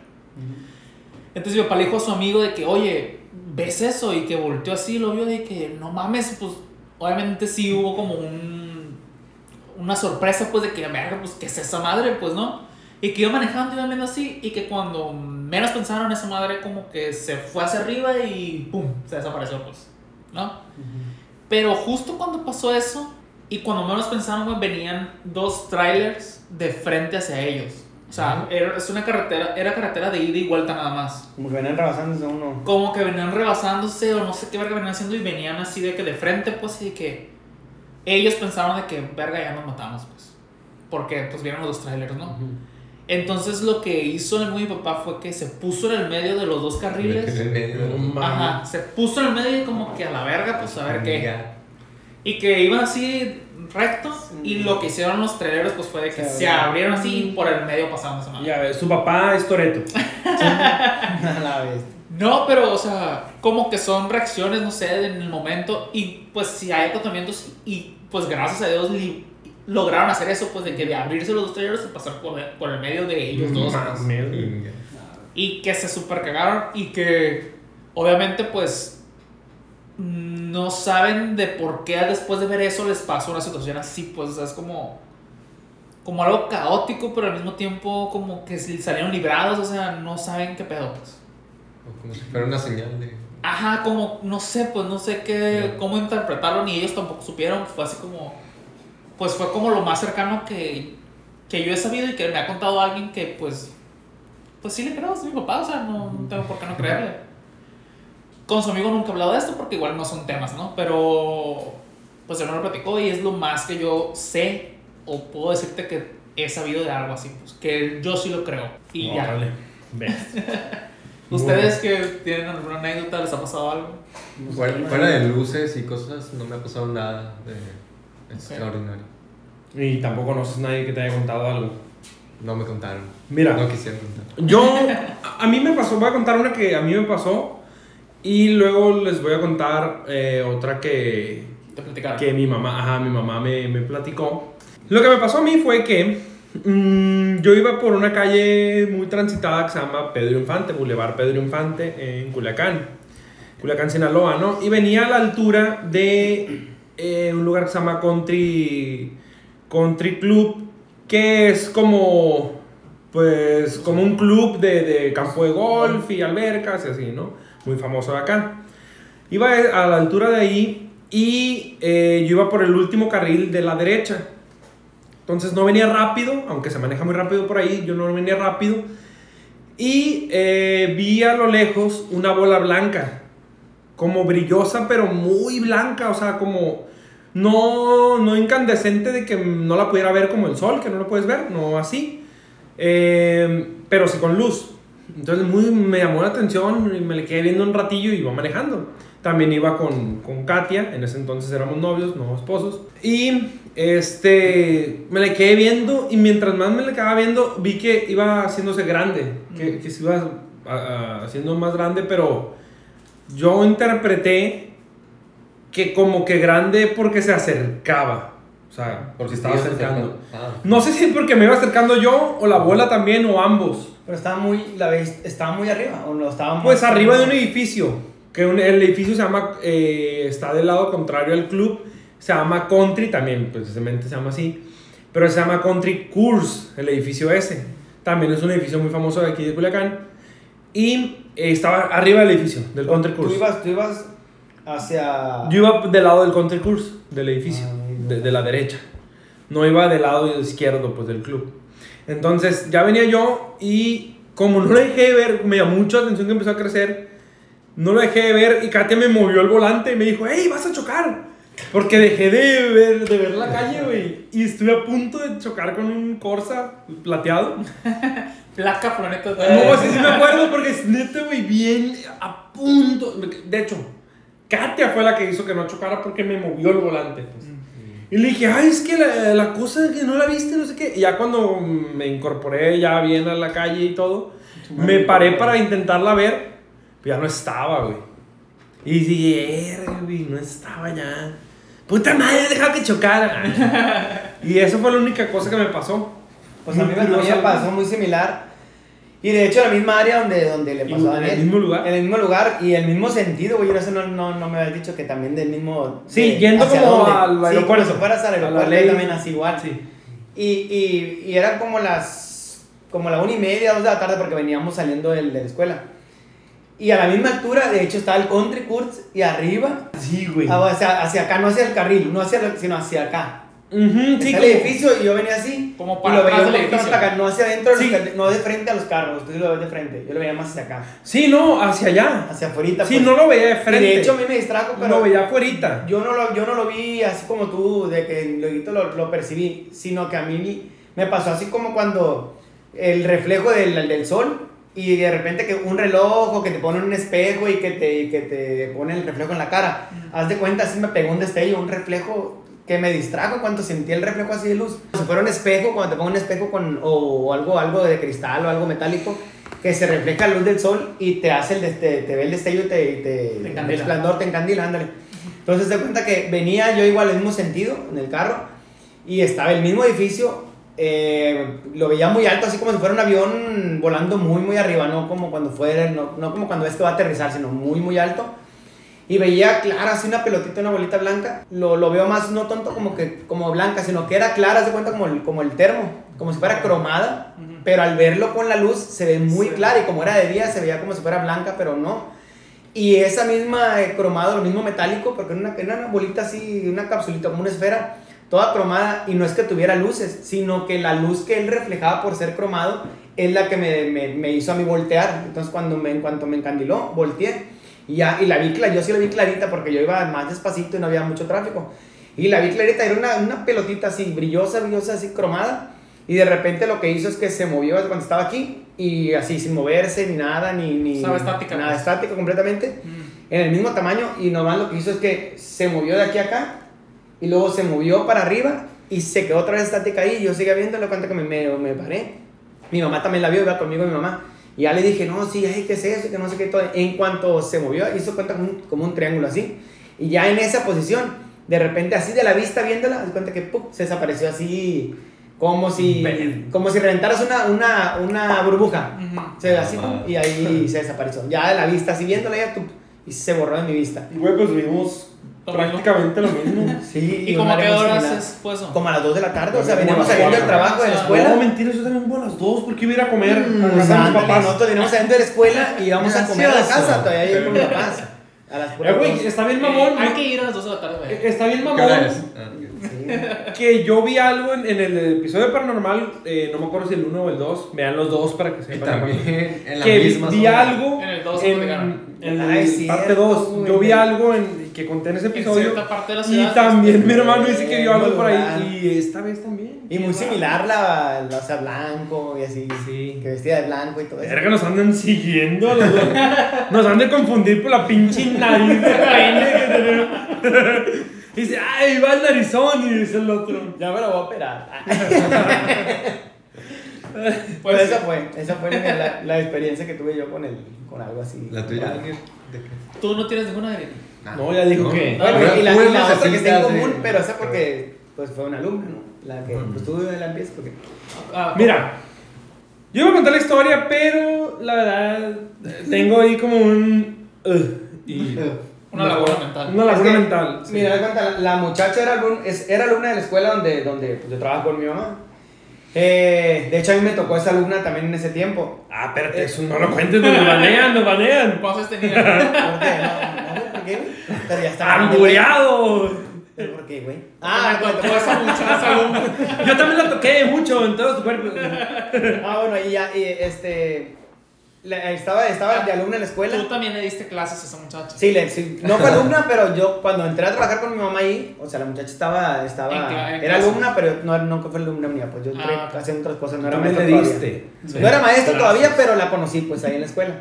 Entonces mi papá le dijo a su amigo de que, oye, ¿ves eso? Y que volteó así, lo vio de que, no mames, pues obviamente sí hubo como un, una sorpresa, pues de que, verga, pues, ¿qué es esa madre? Pues, ¿no? Y que iba manejando, iba viendo así, y que cuando menos pensaron, esa madre como que se fue hacia arriba y ¡pum! Se desapareció, pues, ¿no? Pero justo cuando pasó eso, y cuando menos pensaron, güey, venían dos trailers de frente hacia ellos. O sea, era, es una carretera, era carretera de ida y vuelta nada más. Como que venían rebasándose uno. Como que venían rebasándose o no sé qué verga venían haciendo y venían así de que de frente, pues, y que ellos pensaron de que, verga, ya nos matamos, pues. Porque, pues, vieron los dos trailers, ¿no? Entonces, lo que hizo el mi papá fue que se puso en el medio de los dos carriles. En medio. No mames. Ajá, se puso en el medio y como que a la verga, pues, a ver qué. Y que iban así recto y lo que hicieron los traileros pues fue de que Se se, abrieron. así y por el medio pasaron esa. Ya ves, su papá es Toreto. No, pero o sea, como que son reacciones, no sé, en el momento y pues si hay acotamientos y pues gracias a Dios li- lograron hacer eso pues de que de abrirse los dos traileros y pasar por el, por el medio de ellos dos. pues. Y que se super cagaron y que obviamente pues no saben de por qué después de ver eso les pasó una situación así, pues o sea, es como como algo caótico, pero al mismo tiempo como que salieron librados, o sea, no saben qué pedo, pues. O como si fuera una señal de. Ajá, como no sé, pues no sé qué Ya. cómo interpretarlo ni ellos tampoco supieron, fue así como pues fue como lo más cercano que que yo he sabido y que me ha contado alguien que pues pues sí le creo, es mi papá, o sea, no, no tengo por qué no creerle. Con su amigo nunca he hablado de esto porque igual no son temas, ¿no? Pero pues él me lo platicó y es lo más que yo sé o puedo decirte que he sabido de algo así, pues que yo sí lo creo. Y ya. Órale. Ves. ¿Ustedes que tienen alguna anécdota, les ha pasado algo? Fuera, fuera de luces y cosas, no me ha pasado nada de extraordinario. Y tampoco conoces a nadie que te haya contado algo. No me contaron. Mira. No quisieron contar. Yo, a mí me pasó, voy a contar una que a mí me pasó y luego les voy a contar eh, otra que, Te platicaron. que mi mamá, ajá, mi mamá me, me platicó. Lo que me pasó a mí fue que mm, yo iba por una calle muy transitada que se llama Pedro Infante, Boulevard Pedro Infante en Culiacán, Culiacán, Sinaloa, ¿no? Y venía a la altura de eh, un lugar que se llama Country, Country Club, que es como pues como un club de, de campo de golf y albercas y así, ¿no? Muy famoso de acá. Iba a la altura de ahí y eh, yo iba por el último carril de la derecha. Entonces no venía rápido, aunque se maneja muy rápido por ahí, yo no venía rápido. Y eh, vi a lo lejos una bola blanca, como brillosa, pero muy blanca, o sea, como no, no incandescente de que no la pudiera ver como el sol, que no lo puedes ver, no así, eh, pero sí con luz. Entonces muy, me llamó la atención y me le quedé viendo un ratillo y iba manejando. También iba con, con Katia, en ese entonces éramos novios, no esposos. Y este, me le quedé viendo y mientras más me le quedaba viendo, vi que iba haciéndose grande, que, que se iba a- a- haciendo más grande, pero yo interpreté que como que grande porque se acercaba. O sea, porque estaba te ibas acercando. Ah. No sé si es porque me iba acercando yo o la bola también o ambos. Pero estaba muy, la veis, estaba muy arriba, o no estaba Pues más- arriba de un edificio, que un- el edificio se llama, eh, está del lado contrario al club, se llama Country, también precisamente se llama así, pero se llama Country Course, el edificio ese. También es un edificio muy famoso de aquí de Culiacán. Y eh, estaba arriba del edificio, del Country Tú Course. ibas, tú ibas hacia... Yo iba del lado del Country Course, del edificio, Ah, muy de, de la derecha. No iba del lado izquierdo, pues, del club. Entonces, ya venía yo y como no lo dejé de ver, me llamó mucho la atención que empezó a crecer. No lo dejé de ver y Katia me movió el volante y me dijo, hey, vas a chocar. Porque dejé de ver, de ver la calle, güey. Y estuve a punto de chocar con un Corsa plateado. Placa, planeta. No, sí, sí me acuerdo porque es neta, güey, bien a punto. De hecho, Katia fue la que hizo que no chocara porque me movió el volante. pues. Y le dije, ay, es que la, la cosa que no la viste, no sé qué. Y ya cuando me incorporé ya bien a la calle y todo, me paré para intentarla ver, pero ya no estaba, güey. Y dije, "Erga, güey, no estaba ya. Puta madre, dejaba que chocara. y eso fue la única cosa que me pasó. Pues a mí me, pasó muy similar. Y de hecho, la misma área donde, donde le pasó a ¿En el Daniel. mismo lugar? En el mismo lugar y el mismo sentido, güey. Yo eso no, no, no me habías dicho que también del mismo. Sí, de- yendo hacia como dónde. al Sí, aeropuerto. como si fueras al la aeropuerto ley. también así igual. Sí. Y, y, y eran como las. Como la una y media, dos de la tarde, porque veníamos saliendo del- de la escuela. Y a la misma altura, de hecho, estaba el Country Courts y arriba, Sí, güey. ah, o sea, hacia acá, no hacia el carril, no hacia, sino hacia acá. Ujú, sí, Está como- el edificio y yo venía así. Como y para lo veía atrás del edificio. acá, no hacia adentro, Sí. no de frente a los carros, tú sí lo ves de frente. Yo lo veía más hacia acá, Sí, no, hacia allá. hacia afuera. Sí, no lo veía de frente. Y de hecho a mí me distrajo, pero lo veía afuera. yo, no lo, yo no lo vi así como tú, de que luego lo, lo percibí, sino que a mí me pasó así como cuando el reflejo del, del sol y de repente que un reloj o que te pone un espejo y que te, y que te pone el reflejo en la cara. Haz de cuenta, así me pegó un destello, un reflejo que me distrajo cuando sentí el reflejo así de luz. Si fuera un espejo, cuando te pongo un espejo con, o, algo, algo de cristal o algo metálico, que se refleja la luz del sol y te hace el, deste- te ve el destello y te, te, Te el resplandor, te encandila, ándale. Entonces te cuenta que venía yo igual en el mismo sentido en el carro y estaba el mismo edificio, eh, lo veía muy alto, así como si fuera un avión volando muy, muy arriba, no como cuando fuera, no, no como cuando este va a aterrizar, sino muy, muy alto. Y veía clara, así una pelotita, una bolita blanca. Lo, lo veo más, no tanto como que como blanca, sino que era clara, se cuenta como el, como el termo, como si fuera cromada. Ujú. Pero al verlo con la luz se ve muy Sí. clara y como era de día se veía como si fuera blanca, pero no. Y esa misma eh, cromado, lo mismo metálico, porque era una, era una bolita así, una capsulita, como una esfera, toda cromada, y no es que tuviera luces, sino que la luz que él reflejaba por ser cromado es la que me, me, me hizo a mí voltear. Entonces, cuando me, en cuanto me encandiló, volteé, y, ya, y la vi, yo sí la vi clarita, porque yo iba más despacito y no había mucho tráfico. Y la vi clarita, era una, una pelotita así, brillosa, brillosa, así cromada. Y de repente lo que hizo es que se movió cuando estaba aquí y así sin moverse ni nada, ni... ni Estaba estática, Nada, pues. estática completamente. Mm. En el mismo tamaño y nomás lo que hizo es que se movió de aquí a acá y luego se movió para arriba y se quedó otra vez estática ahí. Yo seguía viéndolo cuando que me, me, me paré. Mi mamá también la vio, iba conmigo mi mamá. Y ya le dije, no, sí, ay, ¿qué es eso? Que no sé qué todo. En cuanto se movió, hizo cuenta como un, como un triángulo así. Y ya en esa posición, de repente así de la vista viéndola, di cuenta que ¡pum! se desapareció así, como si, como si reventaras una, una, una burbuja. Ujú. Se así, pum, y ahí se desapareció. Ya de la vista, así viéndola, ya, y se borró de mi vista. Y güey, pues vimos Lo mismo. Prácticamente lo mismo. Sí, ¿Y un como a qué horas es fue eso? Como a las 2 de la tarde, o sea, veníamos saliendo del trabajo de la escuela. No, mentira, yo también voy a las dos, porque iba a ir a comer a casa mis papás. Nosotros veníamos saliendo de la escuela y íbamos a comer a la casa, todavía ahí con mis papás. A las Eh, güey, está bien Eh, mamón. hay que ir a las 2 de la tarde, güey. Está bien ¿Qué mamón. Que yo vi algo en, en el episodio paranormal, eh, no me acuerdo si el 1 o el 2, vean los dos para que sepan. también en la que vi- misma vi zona. algo En el dos en, platicaron. en es parte cierto, 2. güey. Yo vi algo en, que conté en ese En episodio. cierta parte de la ciudad. Y también mi hermano dice que vio algo por ahí. Y esta vez también. Y muy similar, la, la, o sea, blanco y así. Sí. Que vestida de blanco y todo eso. Verga, nos andan siguiendo. Los dos. Nos han de confundir por la pinche nariz de pene que tenemos. Y dice, ay, va el narizón. Y dice el otro. Ya me lo voy a operar. Pues, Pues esa fue, esa fue la, la- experiencia que tuve yo con, el, con algo así. ¿La tuya? ¿De qué? Tú no tienes ninguna de Ah. No, ya dijo No. que. No, y la, la otra que está en común, eh. pero esa porque pues fue una alumna, ¿no? La que pues tú la empiezas porque... Ah, Mira, yo iba a contar la historia, pero la verdad tengo ahí como un. uh, y- Una laguna mental. Una laguna Es que, mental. sí. Mira, cuenta, la, la muchacha era, alumna, es- era alumna de la escuela donde, donde pues, yo trabajo con mi mamá. Eh, de hecho, a mí me tocó esa alumna también en ese tiempo. Ah, espérate, eso no lo cuentes, nos banean, nos banean. ¿Cómo has tenido? ¿Por qué? No, no, ¿por qué, güey? Pero ya está. ¡Hambureado! ¿Pero por qué, güey? Ah, Ah, cuando esa muchacha alumna. Yo también la toqué mucho en todo su cuerpo. ah, bueno, y ya, y este... la- estaba, estaba de alumna en la escuela. Tú también le diste clases a esa muchacha. Sí, le, sí, no fue alumna, pero yo cuando entré a trabajar con mi mamá ahí, o sea, la muchacha estaba, estaba En cla- en era alumna, pero no, nunca fue alumna mía, pues yo entré Ah, haciendo otras cosas, no era maestra diste. No era maestra Gracias. todavía, pero la conocí pues ahí en la escuela.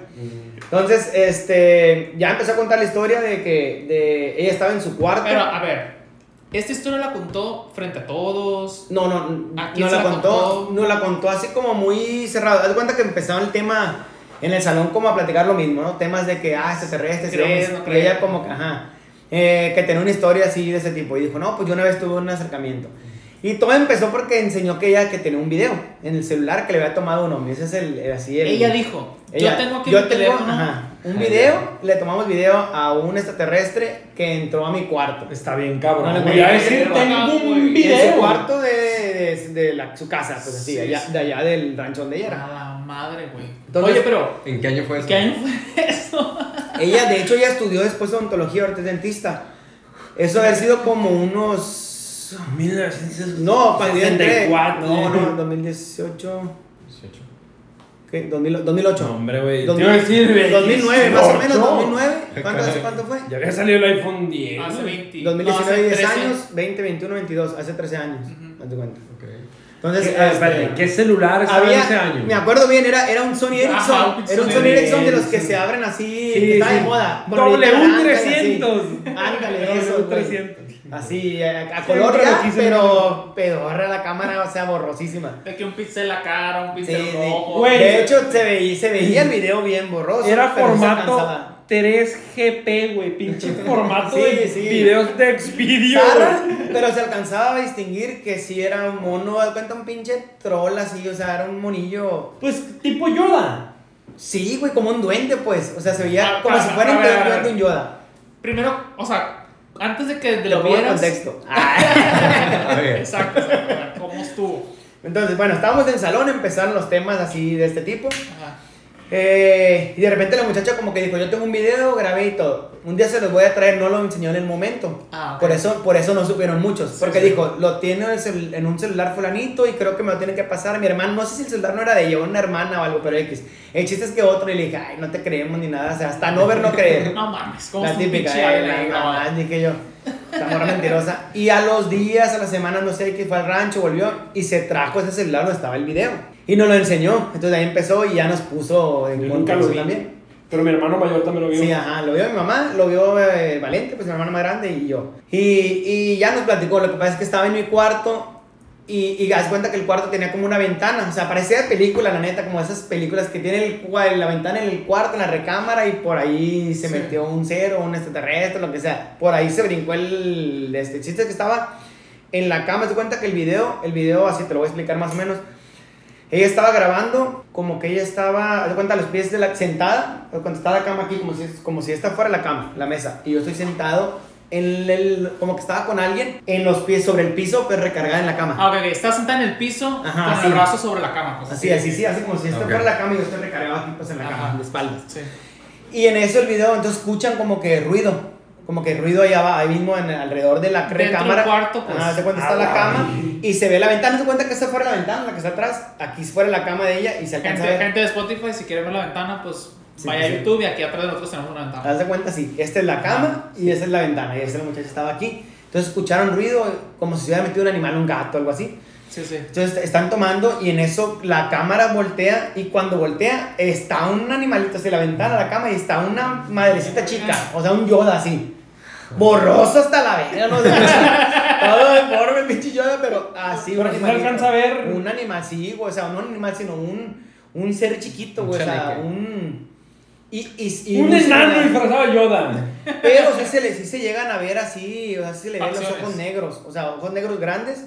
Entonces, este, ya empezó a contar la historia de que de, ella estaba en su cuarto. Pero, a ver, esta historia la contó frente a todos. no, no, ¿A quién no se la la contó, contó? no la contó así como muy cerrado. Haz cuenta que empezaba el tema en el salón como a platicar lo mismo, ¿no? Temas de que, ah, extraterrestres, y ¿Crees, no y ella como que, ajá, eh, que tenía una historia así de ese tipo. Y dijo, no, pues yo una vez tuve un acercamiento. Y todo empezó porque enseñó que ella que tenía un video en el celular que le había tomado un hombre. Ese es el, el- así el... Ella dijo, Ella- yo tengo aquí yo mi tengo, teléfono. ajá, un Ah, video, ya. le tomamos video a un extraterrestre que entró a mi cuarto. Está bien, cabrón. No Voy a decir, tengo un En En video. su cuarto de, de, de la, su casa, pues así, Sí, allá, sí. de allá del rancho donde ella era. Madre, güey. Entonces- Oye, pero, ¿En qué año fue eso? ¿qué año fue eso? Ella, de hecho, ella estudió después odontología, ahorita es dentista. Eso haber sido como unos... 1964. No, cuando yo entré. 64. No, no, 2018. 18. ¿Qué? 2000 2008. No, hombre, güey. Te 2000, iba a decir, 2009, más o menos, 18. 2009. ¿Cuánto, hace cuánto fue? Ya había salido el iPhone 10. Hace güey. 20. 2019, no, 10 hace 13. años, 20, 21, 22, hace 13 años. Ujú. Haz de cuenta. Ok. Entonces, ¿Qué, ah, espérate, este, ¿qué celular en ese había, año? me acuerdo bien, era, era un Sony Ericsson. Ajá, un era un Sony Ericsson de los que se abren así, Sí, que está de moda. con orillita blanca y así. W300. Ándale, eso, güey. W300. Así, a, a Siempre color lo ya, pero pedorra la cámara, o sea, borrosísima. De que un pixel la cara, un pixel Sí, sí. rojo. Güey. De hecho, se veía, se veía el video bien borroso. Era formato. 3GP, güey. Pinche formato Sí, de sí. videos de Xvideo. Pero se alcanzaba a distinguir que si era un mono, de cuenta un pinche troll así, o sea, era un monillo. Pues tipo Yoda. Sí, güey, como un duende, pues. O sea, se veía Ah, como ah, si fuera a un Yoda. Primero, o sea, antes de que Lo vieras. contexto. A ver. Exacto, exacto. ¿Cómo estuvo? Entonces, bueno, estábamos en el salón, empezaron los temas así de este tipo. Ajá. Eh, y de repente la muchacha como que dijo, yo tengo un video, grabé y todo. Un día se los voy a traer, no lo enseñó en el momento. Ah, ok. Por eso, por eso no supieron muchos. Porque sí. dijo, lo tiene en, un celular fulanito y creo que me lo tiene que pasar mi hermano. No sé si el celular no era de ella, una hermana o algo, pero X. El chiste es que otro y le dije, ay, no te creemos ni nada. O sea, hasta no ver, no creer. No mames, como la típica, eh, la- no. dije yo. Esta morra mentirosa. Y a los días, a la semana, no sé qué fue al rancho, volvió y se trajo ese celular donde estaba el video. Y nos lo enseñó. Entonces ahí empezó y ya nos puso en nunca lo vi. también. Pero mi hermano mayor también lo vio. Sí, ajá, lo vio mi mamá, lo vio eh, Valente, pues mi hermano más grande y yo. Y, y ya nos platicó, lo que pasa es que estaba en mi cuarto y, y haz cuenta que el cuarto tenía como una ventana, o sea, parecía de película, la neta, como esas películas que tiene el, la ventana en el cuarto, en la recámara y por ahí se Sí. metió un cero, un extraterrestre, lo que sea. Por ahí se brincó el, este chiste que estaba en la cama, de cuenta que el video, el video así te lo voy a explicar más o menos. Ella estaba grabando como que ella estaba, de cuenta, a los pies de la sentada, cuenta, está la cama aquí como si, como si esta fuera la cama, la mesa, y yo estoy sentado en el, como que estaba con alguien en los pies, sobre el piso, pero recargada en la cama. Ah, ok, ok. Estás sentada en el piso Ajá, con así. el brazo sobre la cama. Pues, Así, así, sí, así como si esto Ok. fuera la cama y yo estoy recargado aquí pues en la Ajá. cama, de espaldas. Sí. Y en eso el video, entonces escuchan como que ruido. Como que ruido allá va, ahí mismo en, alrededor de la Dentro del recámara. cuarto, pues. Ajá, se cuenta está Ah, la cama ay. y se ve la ventana. Se cuenta que esta fuera la ventana, la que está atrás. Aquí fuera la cama de ella y se alcanza Gente, a ver. gente de Spotify, si quieren ver la ventana, pues Sí, vaya sí. a YouTube y aquí atrás de nosotros tenemos una ventana. Haz de cuenta, sí. Esta es la cama y esa es la ventana. Y esa muchacha estaba aquí. Entonces escucharon ruido como si se hubiera metido un animal, un gato, algo así. Sí, sí. Entonces están tomando y en eso la cámara voltea y cuando voltea está un animalito así, la ventana, la cama y está una madrecita chica, o sea, un Yoda así. Borroso hasta la verga, no sé. Todo deforme pinche Yoda, pero así un Pero se animalito. alcanza a ver. Un animal, sí, güey, o sea, no un animal, sino un, un ser chiquito, güey, o sea, un... Y, y, y Un enano disfrazado de Yoda. Pero sí se, le, sí se llegan a ver así, o sea, sí se le ven los ojos negros, o sea, ojos negros grandes.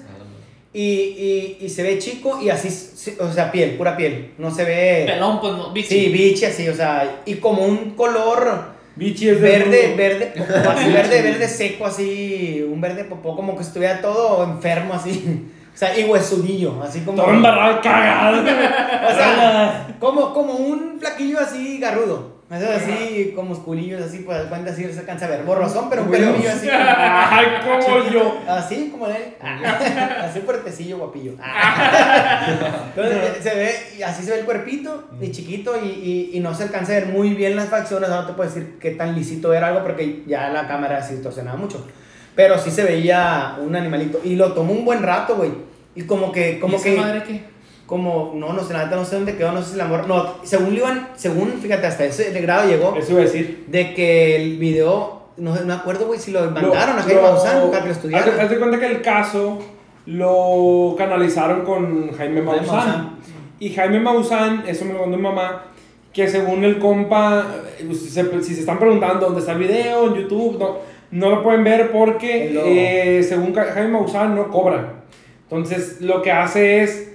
Y, y, y se ve chico y así, sí, o sea, piel, pura piel. No se ve. Pelón, pues no. bichi. Sí, biche así, o sea, y como un color Bichi es de verde, verde, popó, así verde, verde seco, así, un verde popó, como que estuviera todo enfermo, así. O sea, y huesudillo, así como. Todo embarrado, cagado. O sea, como, como un flaquillo así garrudo. O sea, así, como musculillos, así, pues, cuenta así, se alcanza a ver. Borrosón, pero un pelillo así. Ay, como yo. Así como él. Así fuertecillo, guapillo. Entonces se ve, y así se ve el cuerpito, y chiquito, y, y, y no se alcanza a ver muy bien las facciones. No te puedo decir qué tan lisito era algo, porque ya la cámara se distorsionaba mucho. Pero sí se veía un animalito. Y lo tomó un buen rato, güey. Y como que, ¿Y como esa que, madre qué? Como, no, no sé, la neta no sé dónde quedó, no sé si el amor. No, según le iban, según, fíjate, hasta ese grado llegó Eso iba a decir. de que el video, no, no me acuerdo, güey, si lo mandaron a Jaime Maussan para que lo Haz estudiara. haz de cuenta que el caso lo canalizaron con Jaime Jaime Maussan. Maussan. Y Jaime Maussan, eso me lo contó mi mamá, que según el compa, eh, si se, si se están preguntando dónde está el video, en YouTube, no, no lo pueden ver porque eh, según Jaime Maussan no cobra. Entonces lo que hace es,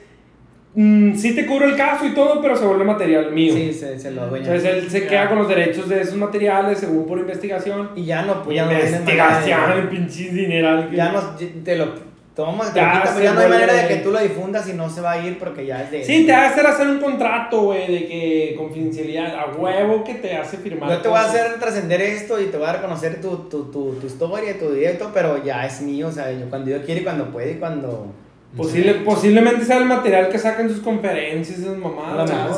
mm, sí te cubro el caso y todo, pero se vuelve material mío. Sí, se, se lo adueña. Entonces él se Ya. queda con los derechos de esos materiales según por investigación. Y ya no, pues ya no hay manera Investigación, de- el pinche dineral. que- Ya no, te lo tomas, te Ya lo se pero ya no hay manera de que tú lo difundas y no se va a ir porque ya es de... Sí, te hace hacer un contrato, güey, de que confidencialidad a huevo que te hace firmar. Yo te voy a hacer trascender esto y te voy a reconocer tu, tu, tu, tu historia, tu directo, pero ya es mío, o sea, yo cuando yo quiero y cuando puedo y cuando... Posible, posiblemente sea el material que sacan sus conferencias, esas A mamadas. ¿no?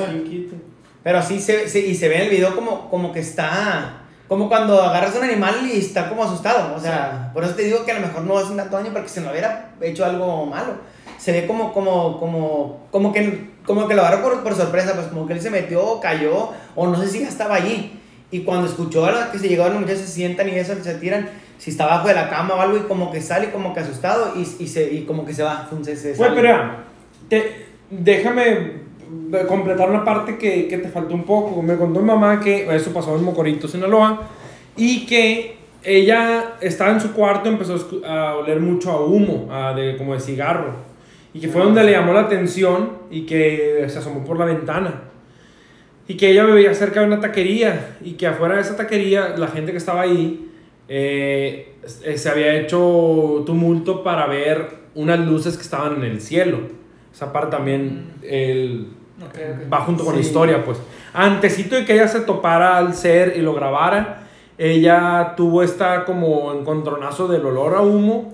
Pero sí, se, se- y se ve en el video como, como que está... Como cuando agarras un animal y está como asustado. O sea, por eso te digo que a lo mejor no es un daño porque se no hubiera hecho algo malo. Se ve como, como, como, como que, como que lo agarró por, por sorpresa, pues como que él se metió, cayó, o no sé si ya estaba allí. Y cuando escuchó a la- que se llegaron los muchachos, se sientan y eso, se tiran, si está abajo de la cama o algo, y como que sale, como que asustado, y, y, se, y como que se va. Entonces, se Güey, pero ya, te- déjame completar una parte que, que te faltó un poco. Me contó mi mamá que eso pasó en Mocorito, Sinaloa, y que ella estaba en su cuarto, empezó a oler mucho a humo, a de, como de cigarro, y que fue donde le llamó la atención y que se asomó por la ventana. Y que ella vivía cerca de una taquería y que afuera de esa taquería la gente que estaba ahí eh, se había hecho tumulto para ver unas luces que estaban en el cielo. Esa parte también el, Ok, ok. va junto con la historia, pues. Antesito de que ella se topara al ser y lo grabara, ella tuvo esta como encontronazo del olor a humo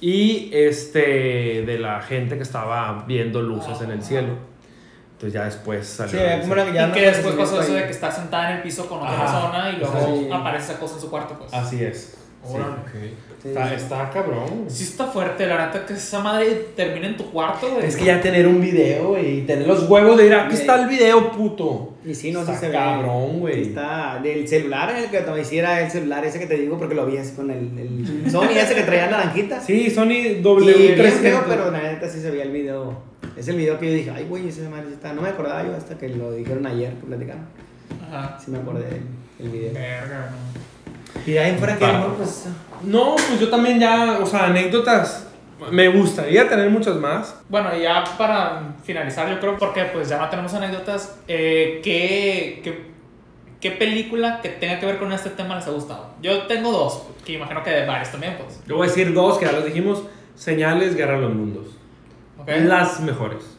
y este de la gente que estaba viendo luces en el cielo. Entonces ya después salió. Sí, como ya y no que después pasó eso ahí. de que está sentada en el piso con otra Ajá. persona y luego Sí. aparece esa cosa en su cuarto, pues. Así es. Sí. Órale. Sí, Está, sí. está cabrón. Sí está fuerte, la neta, que esa madre termina en tu cuarto, güey. Es que ya tener un video, y tener los huevos de ir, aquí está el video, puto. Y sí, no Está sé si se ve. cabrón, güey. Está del celular en el que te hiciera el celular ese que te digo porque lo vi así con el, el Sony ese que traía naranjita. Sí, Sony y bien W300. feo, pero la neta sí se veía el video. Es el video que yo dije, ay, güey, ese madre está. No me acordaba yo hasta que lo dijeron ayer que platicaron. Ajá. Sí me acordé del el video. Verga, no. Y de ahí en fuera que no, pues. No, pues yo también ya, o sea, anécdotas. Me gustaría tener muchas más. Bueno, y ya para finalizar, yo creo, porque pues ya no tenemos anécdotas, eh, ¿qué, qué, ¿qué película que tenga que ver con este tema les ha gustado? Yo tengo dos, que imagino que de varios también, pues. Yo voy a decir dos que ya los dijimos. Señales, Guerra de los Mundos. ¿ok? Las mejores.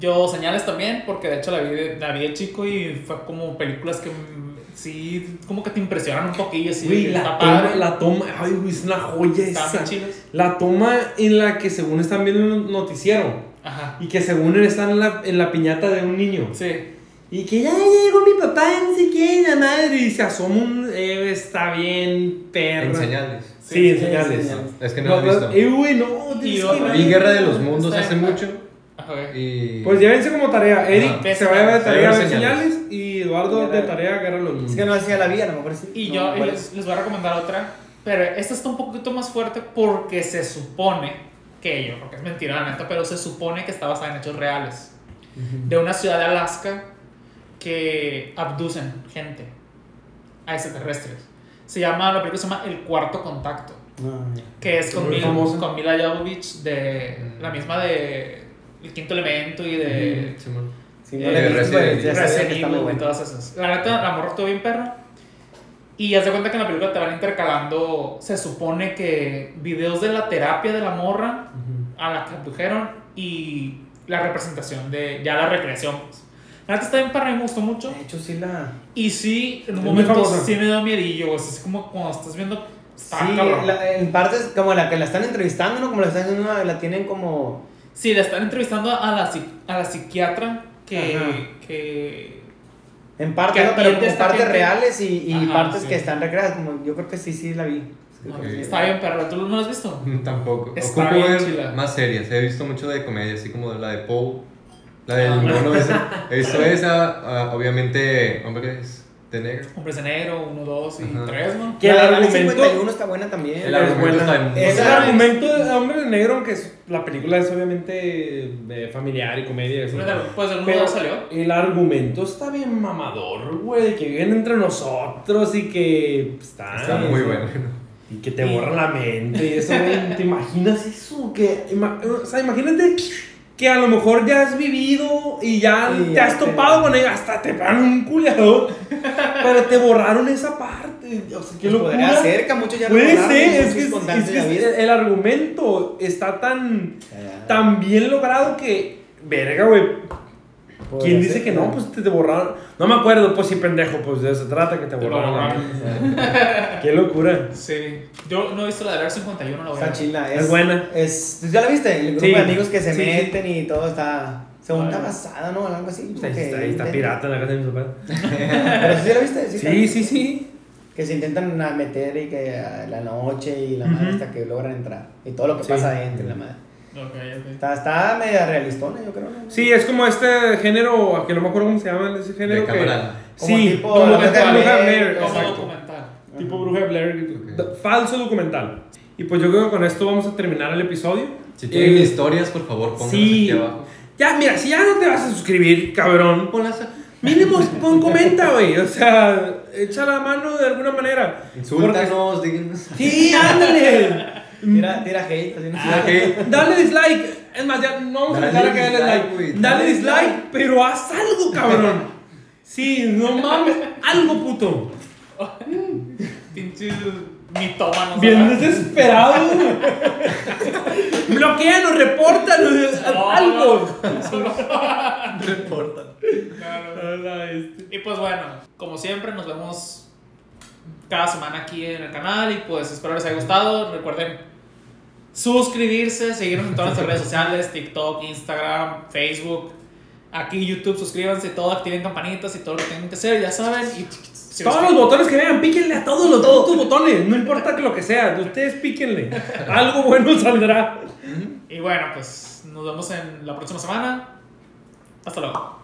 Yo señales también, porque de hecho la vi, de- la vi de chico y fue como películas que sí, como que te impresionan un poquillo, así. Güey, la está toma, padre. la toma, ay, güey, es una joya esa. La toma en la que según están viendo un noticiero Ajá. y que según están en la, en la piñata de un niño. Sí. Y que ya llegó mi papá, no sé qué, la madre, y se asoma un... eh, está bien, perra. En señales. Sí, en Sí, señales. sí, señales. Es que no, lo he visto. Eh, güey, no, otra. ver. Vi Guerra de los Mundos Está hace mucho. Ajá. Y. Pues llévense como tarea. Eric Ajá. se va a ver de tarea a ver Señales. señales y Eduardo de tarea de los Mundos. Es que no hacía la vida, a lo mejor sí. Y No, yo ¿cuál les, es? les voy a recomendar otra, pero esta está un poquito más fuerte porque se supone que yo creo que es mentira la neta, pero se supone que está basada en hechos reales. De una ciudad de Alaska que abducen gente a extraterrestres. Se llama, la película se llama El Cuarto Contacto, ya. que es con, Mil- con Mila Jovovich de la misma de El Quinto Elemento y de. Si Eh, no le he visto, Resident pues, ya sabía que está muy bueno. todas esas. La neta, la morra estuvo bien perra. Y haz de cuenta que en la película te van intercalando, se supone que videos de la terapia de la morra a la que abdujeron y la representación de ya la recreación. Pues. La neta está bien perra y me gustó mucho. De hecho, sí la... Y sí, en un Es momento sí me dio miedillo. Es como cuando estás viendo. Está Sí, la- en partes como la que la están entrevistando, ¿no? Como la están la tienen como... Sí, le están entrevistando a la, a la psiquiatra que. Que En Que ¿no? pero como partes gente. reales y, y Ajá, partes sí. que están recreadas. Como, yo creo que sí, sí la vi. No, está bien perra. ¿Tú no lo has visto? Tampoco. Está Ocupo bien ver chila. más series. He visto mucho de comedia, así como la de Poe. La del Ah. mono ese. He visto esa, ah, obviamente, hombres de negro. Hombres de negro, 1, 2 y Ajá. 3, ¿no? Que el La argumento- 51 está buena también. El Es argumento buena. está muy Esa- El argumento de Hombre de Negro, aunque es- la película es obviamente de familiar y comedia. y eso. Pues el 1, Pero 2 salió. el argumento está bien mamador, güey, de que viven entre nosotros y que pues, está, Está muy eso. bueno. Y que te borra la mente y eso, güey, ¿te imaginas eso? Que, ima- o sea, imagínate que a lo mejor ya has vivido y ya te has topado con ella, hasta te pagan un culiador, pero te borraron esa parte. O sea, qué Pues locura. podría ser, que muchos ya Puede ser, es que, es- es el argumento está tan, tan bien logrado que, verga, güey, ¿Quién dice ser, que no? Pues te, te borraron. No me acuerdo, pues sí, pendejo, pues de eso se trata que te borraron. Qué locura. Sí. Yo no he visto la de Area 51, la voy a Está ver. chila. Es buena. Es, ¿Ya la viste? El grupo Sí. de amigos que se sí. meten y todo está. Según está Vale. basada, ¿no? Algo así. Está, está- ahí está pirata en la casa de mis papás. Pero sí, ¿ya la viste? Sí, también. sí, sí. Que se intentan meter y que a la noche y la madre hasta que logran entrar. Y todo lo que Sí. pasa adentro y la madre. Ok, ok. Está, está media realistona, yo creo. ¿no? Sí, es como este género, que no me acuerdo cómo se llama ese género. De que- cámara. Como Sí, tipo como de Bruja Blair, de Blair, Como documental. Tipo Bruja de Blair. Ok. d- Falso documental. Y pues yo creo que con esto vamos a terminar el episodio. Si tienen Eh, historias, por favor, pónganlas sí. aquí abajo. Ya, mira, si ya no te vas a suscribir, cabrón, Ponlas a- mínimo pon comenta, güey. O sea, echa la mano de alguna manera. Porque- Insúltanos, díganos. Sí, ándale. Tira, tira hate. Así, ¿no? Ah. Dale dislike. Es más, ya no vamos a a que dale dislike, like. güey. Dale Dale dislike, pero haz algo, cabrón. Sí, no mames, algo puto. Pinche mitómanos. Bien desesperado. Bloqueanos, repórtanos, No, algo. Reporta. Hola, este. Y pues bueno, como siempre, nos vemos cada semana aquí en el canal y pues espero les haya gustado. Recuerden suscribirse, seguirnos en todas nuestras redes sociales, TikTok, Instagram, Facebook. Aquí YouTube, suscríbanse, todo, activen campanitas y todo lo que tengan que hacer, ya saben. Y si Todos los botones que vean, píquenle a todos los todos tus botones. No importa que lo que sea, ustedes píquenle. Algo bueno saldrá. Y bueno, pues nos vemos en la próxima semana. Hasta luego.